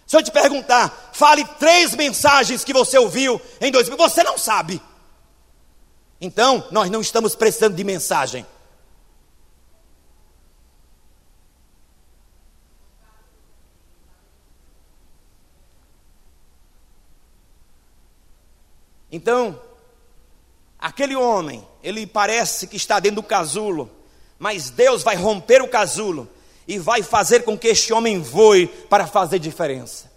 Se eu te perguntar, fale três mensagens que você ouviu em 2000, você não sabe. Então, nós não estamos precisando de mensagem. Então, Aquele homem, ele parece que está dentro do casulo, mas Deus vai romper o casulo e vai fazer com que este homem voe para fazer diferença.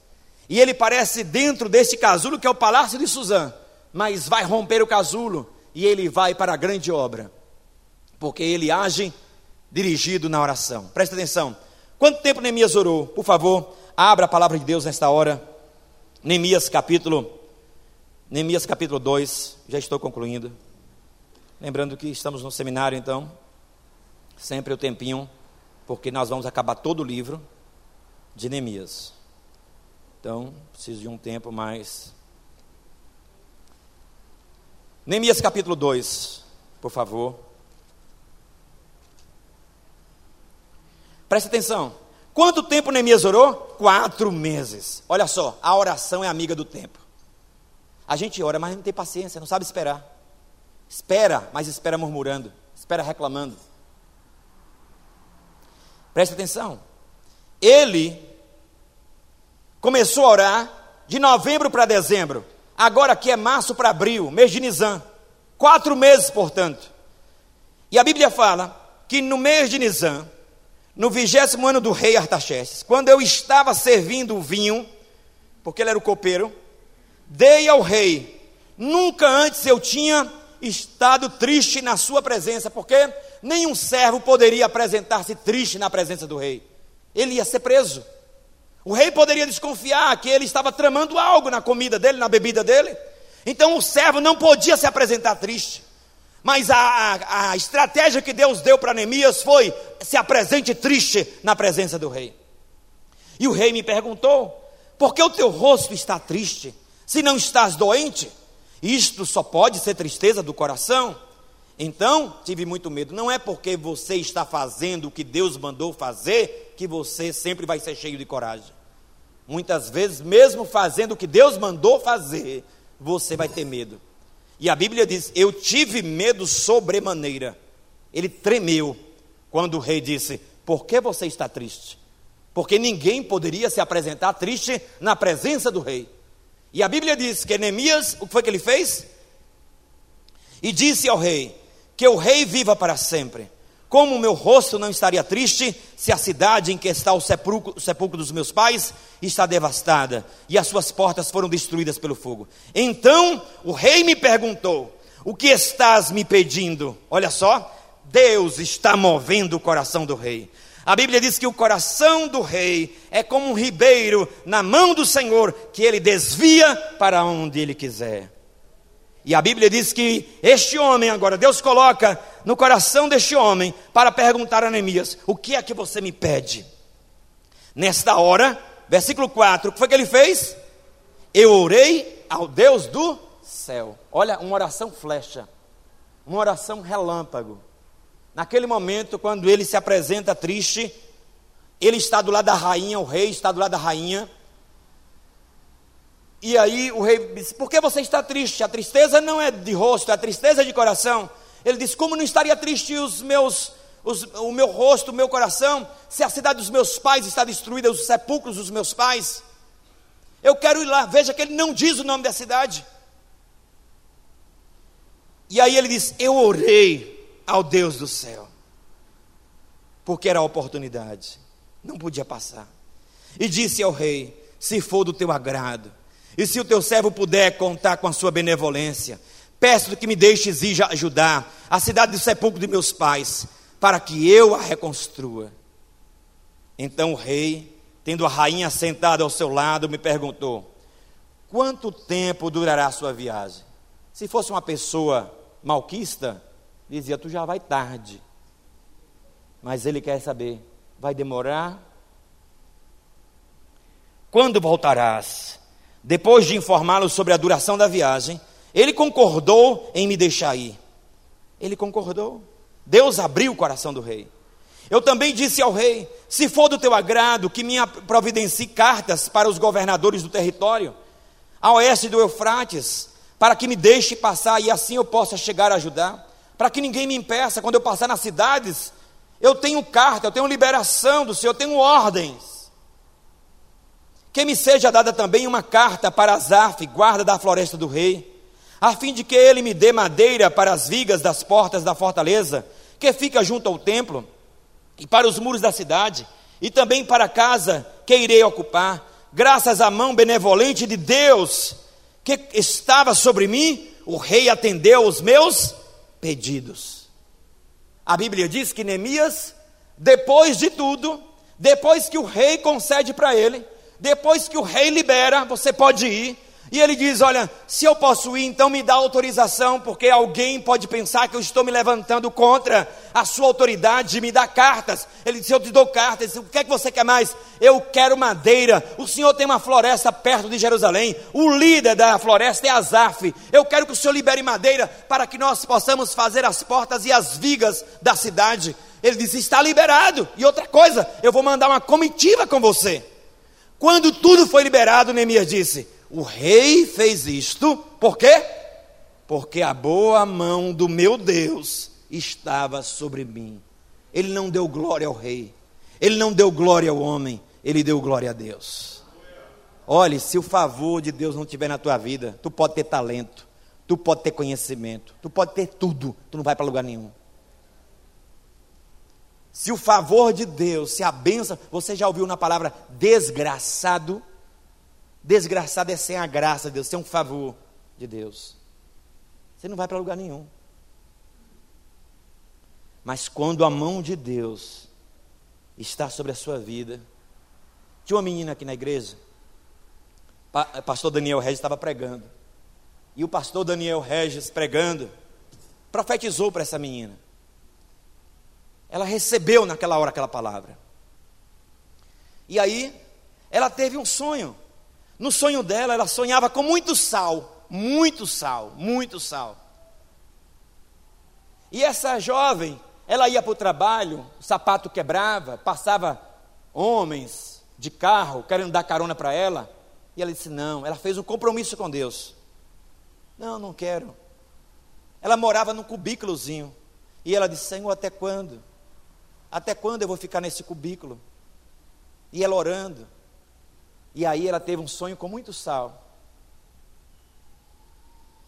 E ele parece dentro desse casulo que é o palácio de Suzã, mas vai romper o casulo e ele vai para a grande obra, porque ele age dirigido na oração. Presta atenção. Quanto tempo Neemias orou? Por favor, abra a palavra de Deus nesta hora. Neemias capítulo Neemias capítulo 2, já estou concluindo. Lembrando que estamos no seminário, então, sempre o tempinho, porque nós vamos acabar todo o livro de Neemias. Então, preciso de um tempo mais. Neemias capítulo 2. por favor. Preste atenção. Quanto tempo Neemias orou? Quatro meses. Olha só, a oração é amiga do tempo. A gente ora, mas não tem paciência, não sabe esperar. Espera, mas espera murmurando, espera reclamando. Preste atenção. Ele começou a orar de novembro para dezembro. Agora aqui é março para abril, mês de Nisan. Quatro meses, portanto. E a Bíblia fala que no mês de Nisan, no vigésimo ano do rei Artaxerxes, quando eu estava servindo o vinho, porque ele era o copeiro, dei ao rei. Nunca antes eu tinha estado triste na sua presença, porque nenhum servo poderia apresentar-se triste na presença do rei. Ele ia ser preso. O rei poderia desconfiar que ele estava tramando algo na comida dele, na bebida dele. Então o servo não podia se apresentar triste. Mas a, a, a estratégia que Deus deu para Neemias foi: se apresente triste na presença do rei. E o rei me perguntou: por que o teu rosto está triste? Se não estás doente? Isto só pode ser tristeza do coração. Então, tive muito medo. Não é porque você está fazendo o que Deus mandou fazer que você sempre vai ser cheio de coragem. Muitas vezes, mesmo fazendo o que Deus mandou fazer, você vai ter medo. E a Bíblia diz: Eu tive medo sobremaneira. Ele tremeu quando o rei disse: Por que você está triste? Porque ninguém poderia se apresentar triste na presença do rei. E a Bíblia diz que Neemias, o que foi que ele fez? E disse ao rei: Que o rei viva para sempre. Como o meu rosto não estaria triste se a cidade em que está o sepulcro, o sepulcro, dos meus pais está devastada e as suas portas foram destruídas pelo fogo? Então o rei me perguntou: O que estás me pedindo? Olha só, Deus está movendo o coração do rei. A Bíblia diz que o coração do rei é como um ribeiro na mão do Senhor, que ele desvia para onde ele quiser. E a Bíblia diz que este homem, agora, Deus coloca no coração deste homem para perguntar a Neemias: O que é que você me pede? Nesta hora, versículo 4, o que foi que ele fez? Eu orei ao Deus do céu. Olha, uma oração flecha, uma oração relâmpago. Naquele momento, quando ele se apresenta triste, ele está do lado da rainha, o rei está do lado da rainha. E aí o rei disse: Por que você está triste? A tristeza não é de rosto, a tristeza é de coração. Ele disse: Como não estaria triste os meus, os, o meu rosto, o meu coração, se a cidade dos meus pais está destruída, os sepulcros dos meus pais? Eu quero ir lá. Veja que ele não diz o nome da cidade. E aí ele diz: Eu orei ao Deus do céu, porque era a oportunidade, não podia passar. E disse ao rei: Se for do teu agrado, e se o teu servo puder contar com a sua benevolência, peço que me deixes ir ajudar a cidade do sepulcro de meus pais, para que eu a reconstrua. Então o rei, tendo a rainha sentada ao seu lado, me perguntou: Quanto tempo durará a sua viagem? Se fosse uma pessoa malquista, dizia: Tu já vai tarde. Mas ele quer saber: vai demorar? Quando voltarás? Depois de informá-lo sobre a duração da viagem, ele concordou em me deixar ir. Ele concordou. Deus abriu o coração do rei. Eu também disse ao rei: se for do teu agrado, que me providencie cartas para os governadores do território, a oeste do Eufrates, para que me deixe passar e assim eu possa chegar a ajudar, para que ninguém me impeça quando eu passar nas cidades. Eu tenho carta, eu tenho liberação do Senhor, eu tenho ordens. Que me seja dada também uma carta para Azaf, guarda da floresta do rei, a fim de que ele me dê madeira para as vigas das portas da fortaleza, que fica junto ao templo, e para os muros da cidade, e também para a casa que irei ocupar, graças à mão benevolente de Deus que estava sobre mim, o rei atendeu os meus pedidos. A Bíblia diz que Neemias, depois de tudo, depois que o rei concede para ele, depois que o rei libera, você pode ir. E ele diz: Olha, se eu posso ir, então me dá autorização, porque alguém pode pensar que eu estou me levantando contra a sua autoridade de me dar cartas. Ele disse: Eu te dou cartas. O que é que você quer mais? Eu quero madeira. O senhor tem uma floresta perto de Jerusalém. O líder da floresta é Azaf. Eu quero que o senhor libere madeira para que nós possamos fazer as portas e as vigas da cidade. Ele disse: Está liberado. E outra coisa, eu vou mandar uma comitiva com você. Quando tudo foi liberado, Neemias disse: O rei fez isto, por quê? Porque a boa mão do meu Deus estava sobre mim. Ele não deu glória ao rei, ele não deu glória ao homem, ele deu glória a Deus. Olhe, se o favor de Deus não estiver na tua vida, tu pode ter talento, tu pode ter conhecimento, tu pode ter tudo, tu não vai para lugar nenhum. Se o favor de Deus, se a bênção, você já ouviu na palavra desgraçado? Desgraçado é sem a graça de Deus, sem um favor de Deus. Você não vai para lugar nenhum. Mas quando a mão de Deus está sobre a sua vida, tinha uma menina aqui na igreja, pastor Daniel Regis estava pregando, e o pastor Daniel Regis pregando, profetizou para essa menina. Ela recebeu naquela hora aquela palavra. E aí, ela teve um sonho. No sonho dela, ela sonhava com muito sal, muito sal, muito sal. E essa jovem, ela ia para o trabalho, o sapato quebrava, passava homens de carro querendo dar carona para ela. E ela disse: Não, ela fez um compromisso com Deus. Não, não quero. Ela morava num cubículozinho. E ela disse: Senhor, até quando? Até quando eu vou ficar nesse cubículo? E ela orando. E aí ela teve um sonho com muito sal.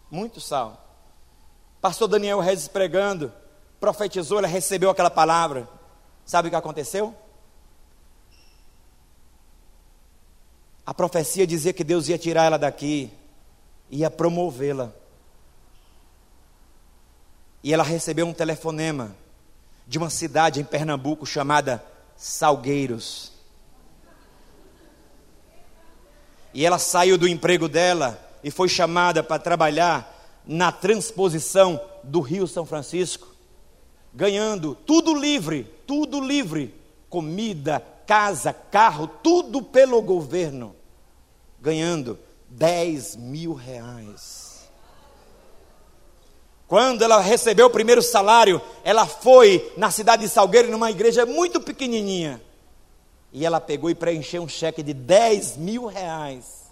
Muito sal. Pastor Daniel Rezes pregando, profetizou, ela recebeu aquela palavra. Sabe o que aconteceu? A profecia dizia que Deus ia tirar ela daqui, ia promovê-la. E ela recebeu um telefonema de uma cidade em Pernambuco chamada Salgueiros. E ela saiu do emprego dela e foi chamada para trabalhar na transposição do Rio São Francisco, ganhando tudo livre, tudo livre, comida, casa, carro, tudo pelo governo, ganhando 10 mil reais. Quando ela recebeu o primeiro salário, ela foi na cidade de Salgueiro, numa igreja muito pequenininha. E ela pegou e preencheu um cheque de 10 mil reais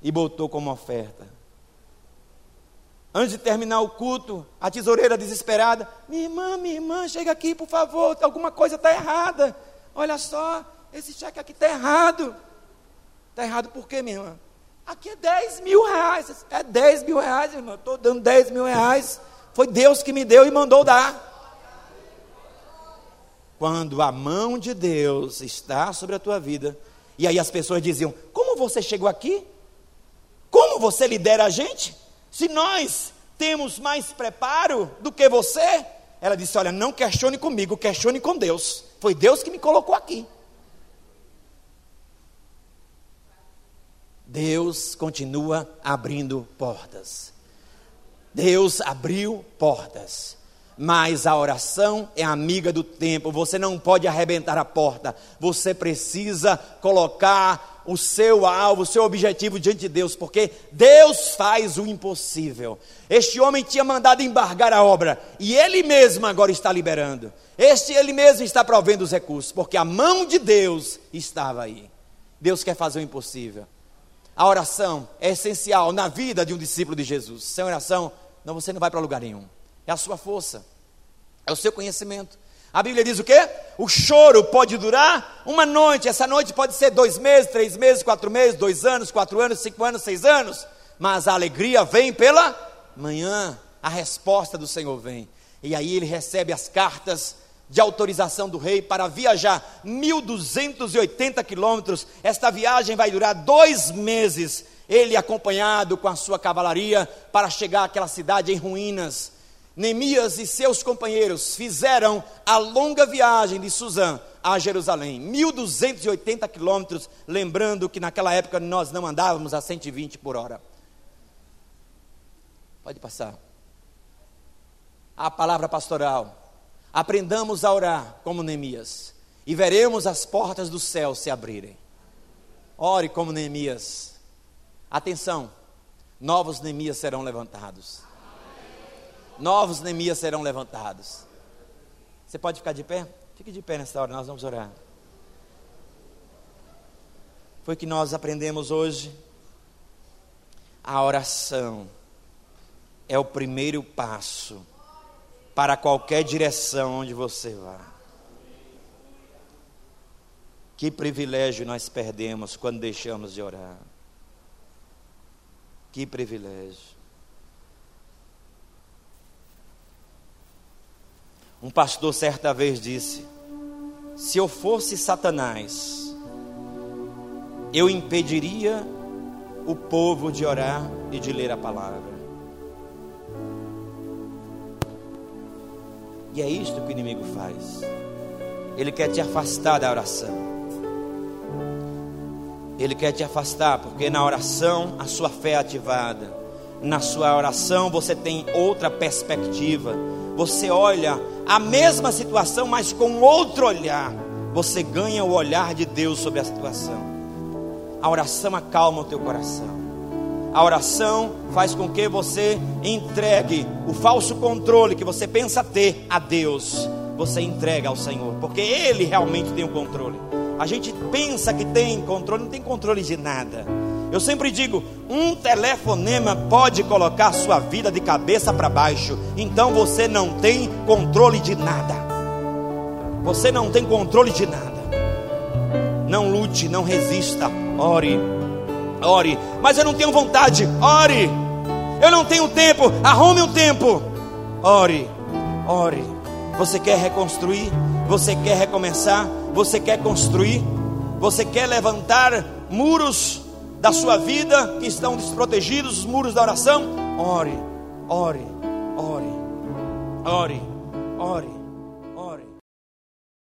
e botou como oferta. Antes de terminar o culto, a tesoureira desesperada: Minha irmã, minha irmã, chega aqui, por favor, alguma coisa está errada. Olha só, esse cheque aqui está errado. Está errado por quê, minha irmã? Aqui é 10 mil reais. É 10 mil reais, irmão. Estou dando 10 mil reais. Foi Deus que me deu e mandou dar. Quando a mão de Deus está sobre a tua vida, e aí as pessoas diziam: Como você chegou aqui? Como você lidera a gente? Se nós temos mais preparo do que você, ela disse: Olha, não questione comigo, questione com Deus. Foi Deus que me colocou aqui. Deus continua abrindo portas. Deus abriu portas. Mas a oração é amiga do tempo. Você não pode arrebentar a porta. Você precisa colocar o seu alvo, o seu objetivo diante de Deus, porque Deus faz o impossível. Este homem tinha mandado embargar a obra e ele mesmo agora está liberando. Este ele mesmo está provendo os recursos, porque a mão de Deus estava aí. Deus quer fazer o impossível. A oração é essencial na vida de um discípulo de Jesus. Sem oração, não, você não vai para lugar nenhum. É a sua força, é o seu conhecimento. A Bíblia diz o quê? O choro pode durar uma noite. Essa noite pode ser dois meses, três meses, quatro meses, dois anos, quatro anos, cinco anos, seis anos. Mas a alegria vem pela manhã. A resposta do Senhor vem. E aí ele recebe as cartas de autorização do rei para viajar 1.280 quilômetros. Esta viagem vai durar dois meses. Ele acompanhado com a sua cavalaria para chegar àquela cidade em ruínas. Neemias e seus companheiros fizeram a longa viagem de Suzã a Jerusalém. 1.280 quilômetros, lembrando que naquela época nós não andávamos a 120 por hora. Pode passar. A palavra pastoral. Aprendamos a orar como Neemias, e veremos as portas do céu se abrirem. Ore como Neemias. Atenção, novos Neemias serão levantados. Novos Neemias serão levantados. Você pode ficar de pé? Fique de pé nessa hora, nós vamos orar. Foi que nós aprendemos hoje. A oração é o primeiro passo para qualquer direção onde você vá. Que privilégio nós perdemos quando deixamos de orar. Que privilégio. Um pastor certa vez disse: Se eu fosse Satanás, eu impediria o povo de orar e de ler a palavra. E é isto que o inimigo faz. Ele quer te afastar da oração. Ele quer te afastar, porque na oração a sua fé é ativada. Na sua oração você tem outra perspectiva. Você olha a mesma situação, mas com outro olhar. Você ganha o olhar de Deus sobre a situação. A oração acalma o teu coração. A oração faz com que você entregue o falso controle que você pensa ter a Deus. Você entrega ao Senhor, porque Ele realmente tem o controle. A gente pensa que tem controle, não tem controle de nada. Eu sempre digo: um telefonema pode colocar sua vida de cabeça para baixo. Então você não tem controle de nada. Você não tem controle de nada. Não lute, não resista. Ore, ore. Mas eu não tenho vontade. Ore. Eu não tenho tempo. Arrume um tempo. Ore, ore. Você quer reconstruir? Você quer recomeçar? Você quer construir? Você quer levantar muros? Da sua vida que estão desprotegidos, os muros da oração, ore, ore, ore, ore, ore.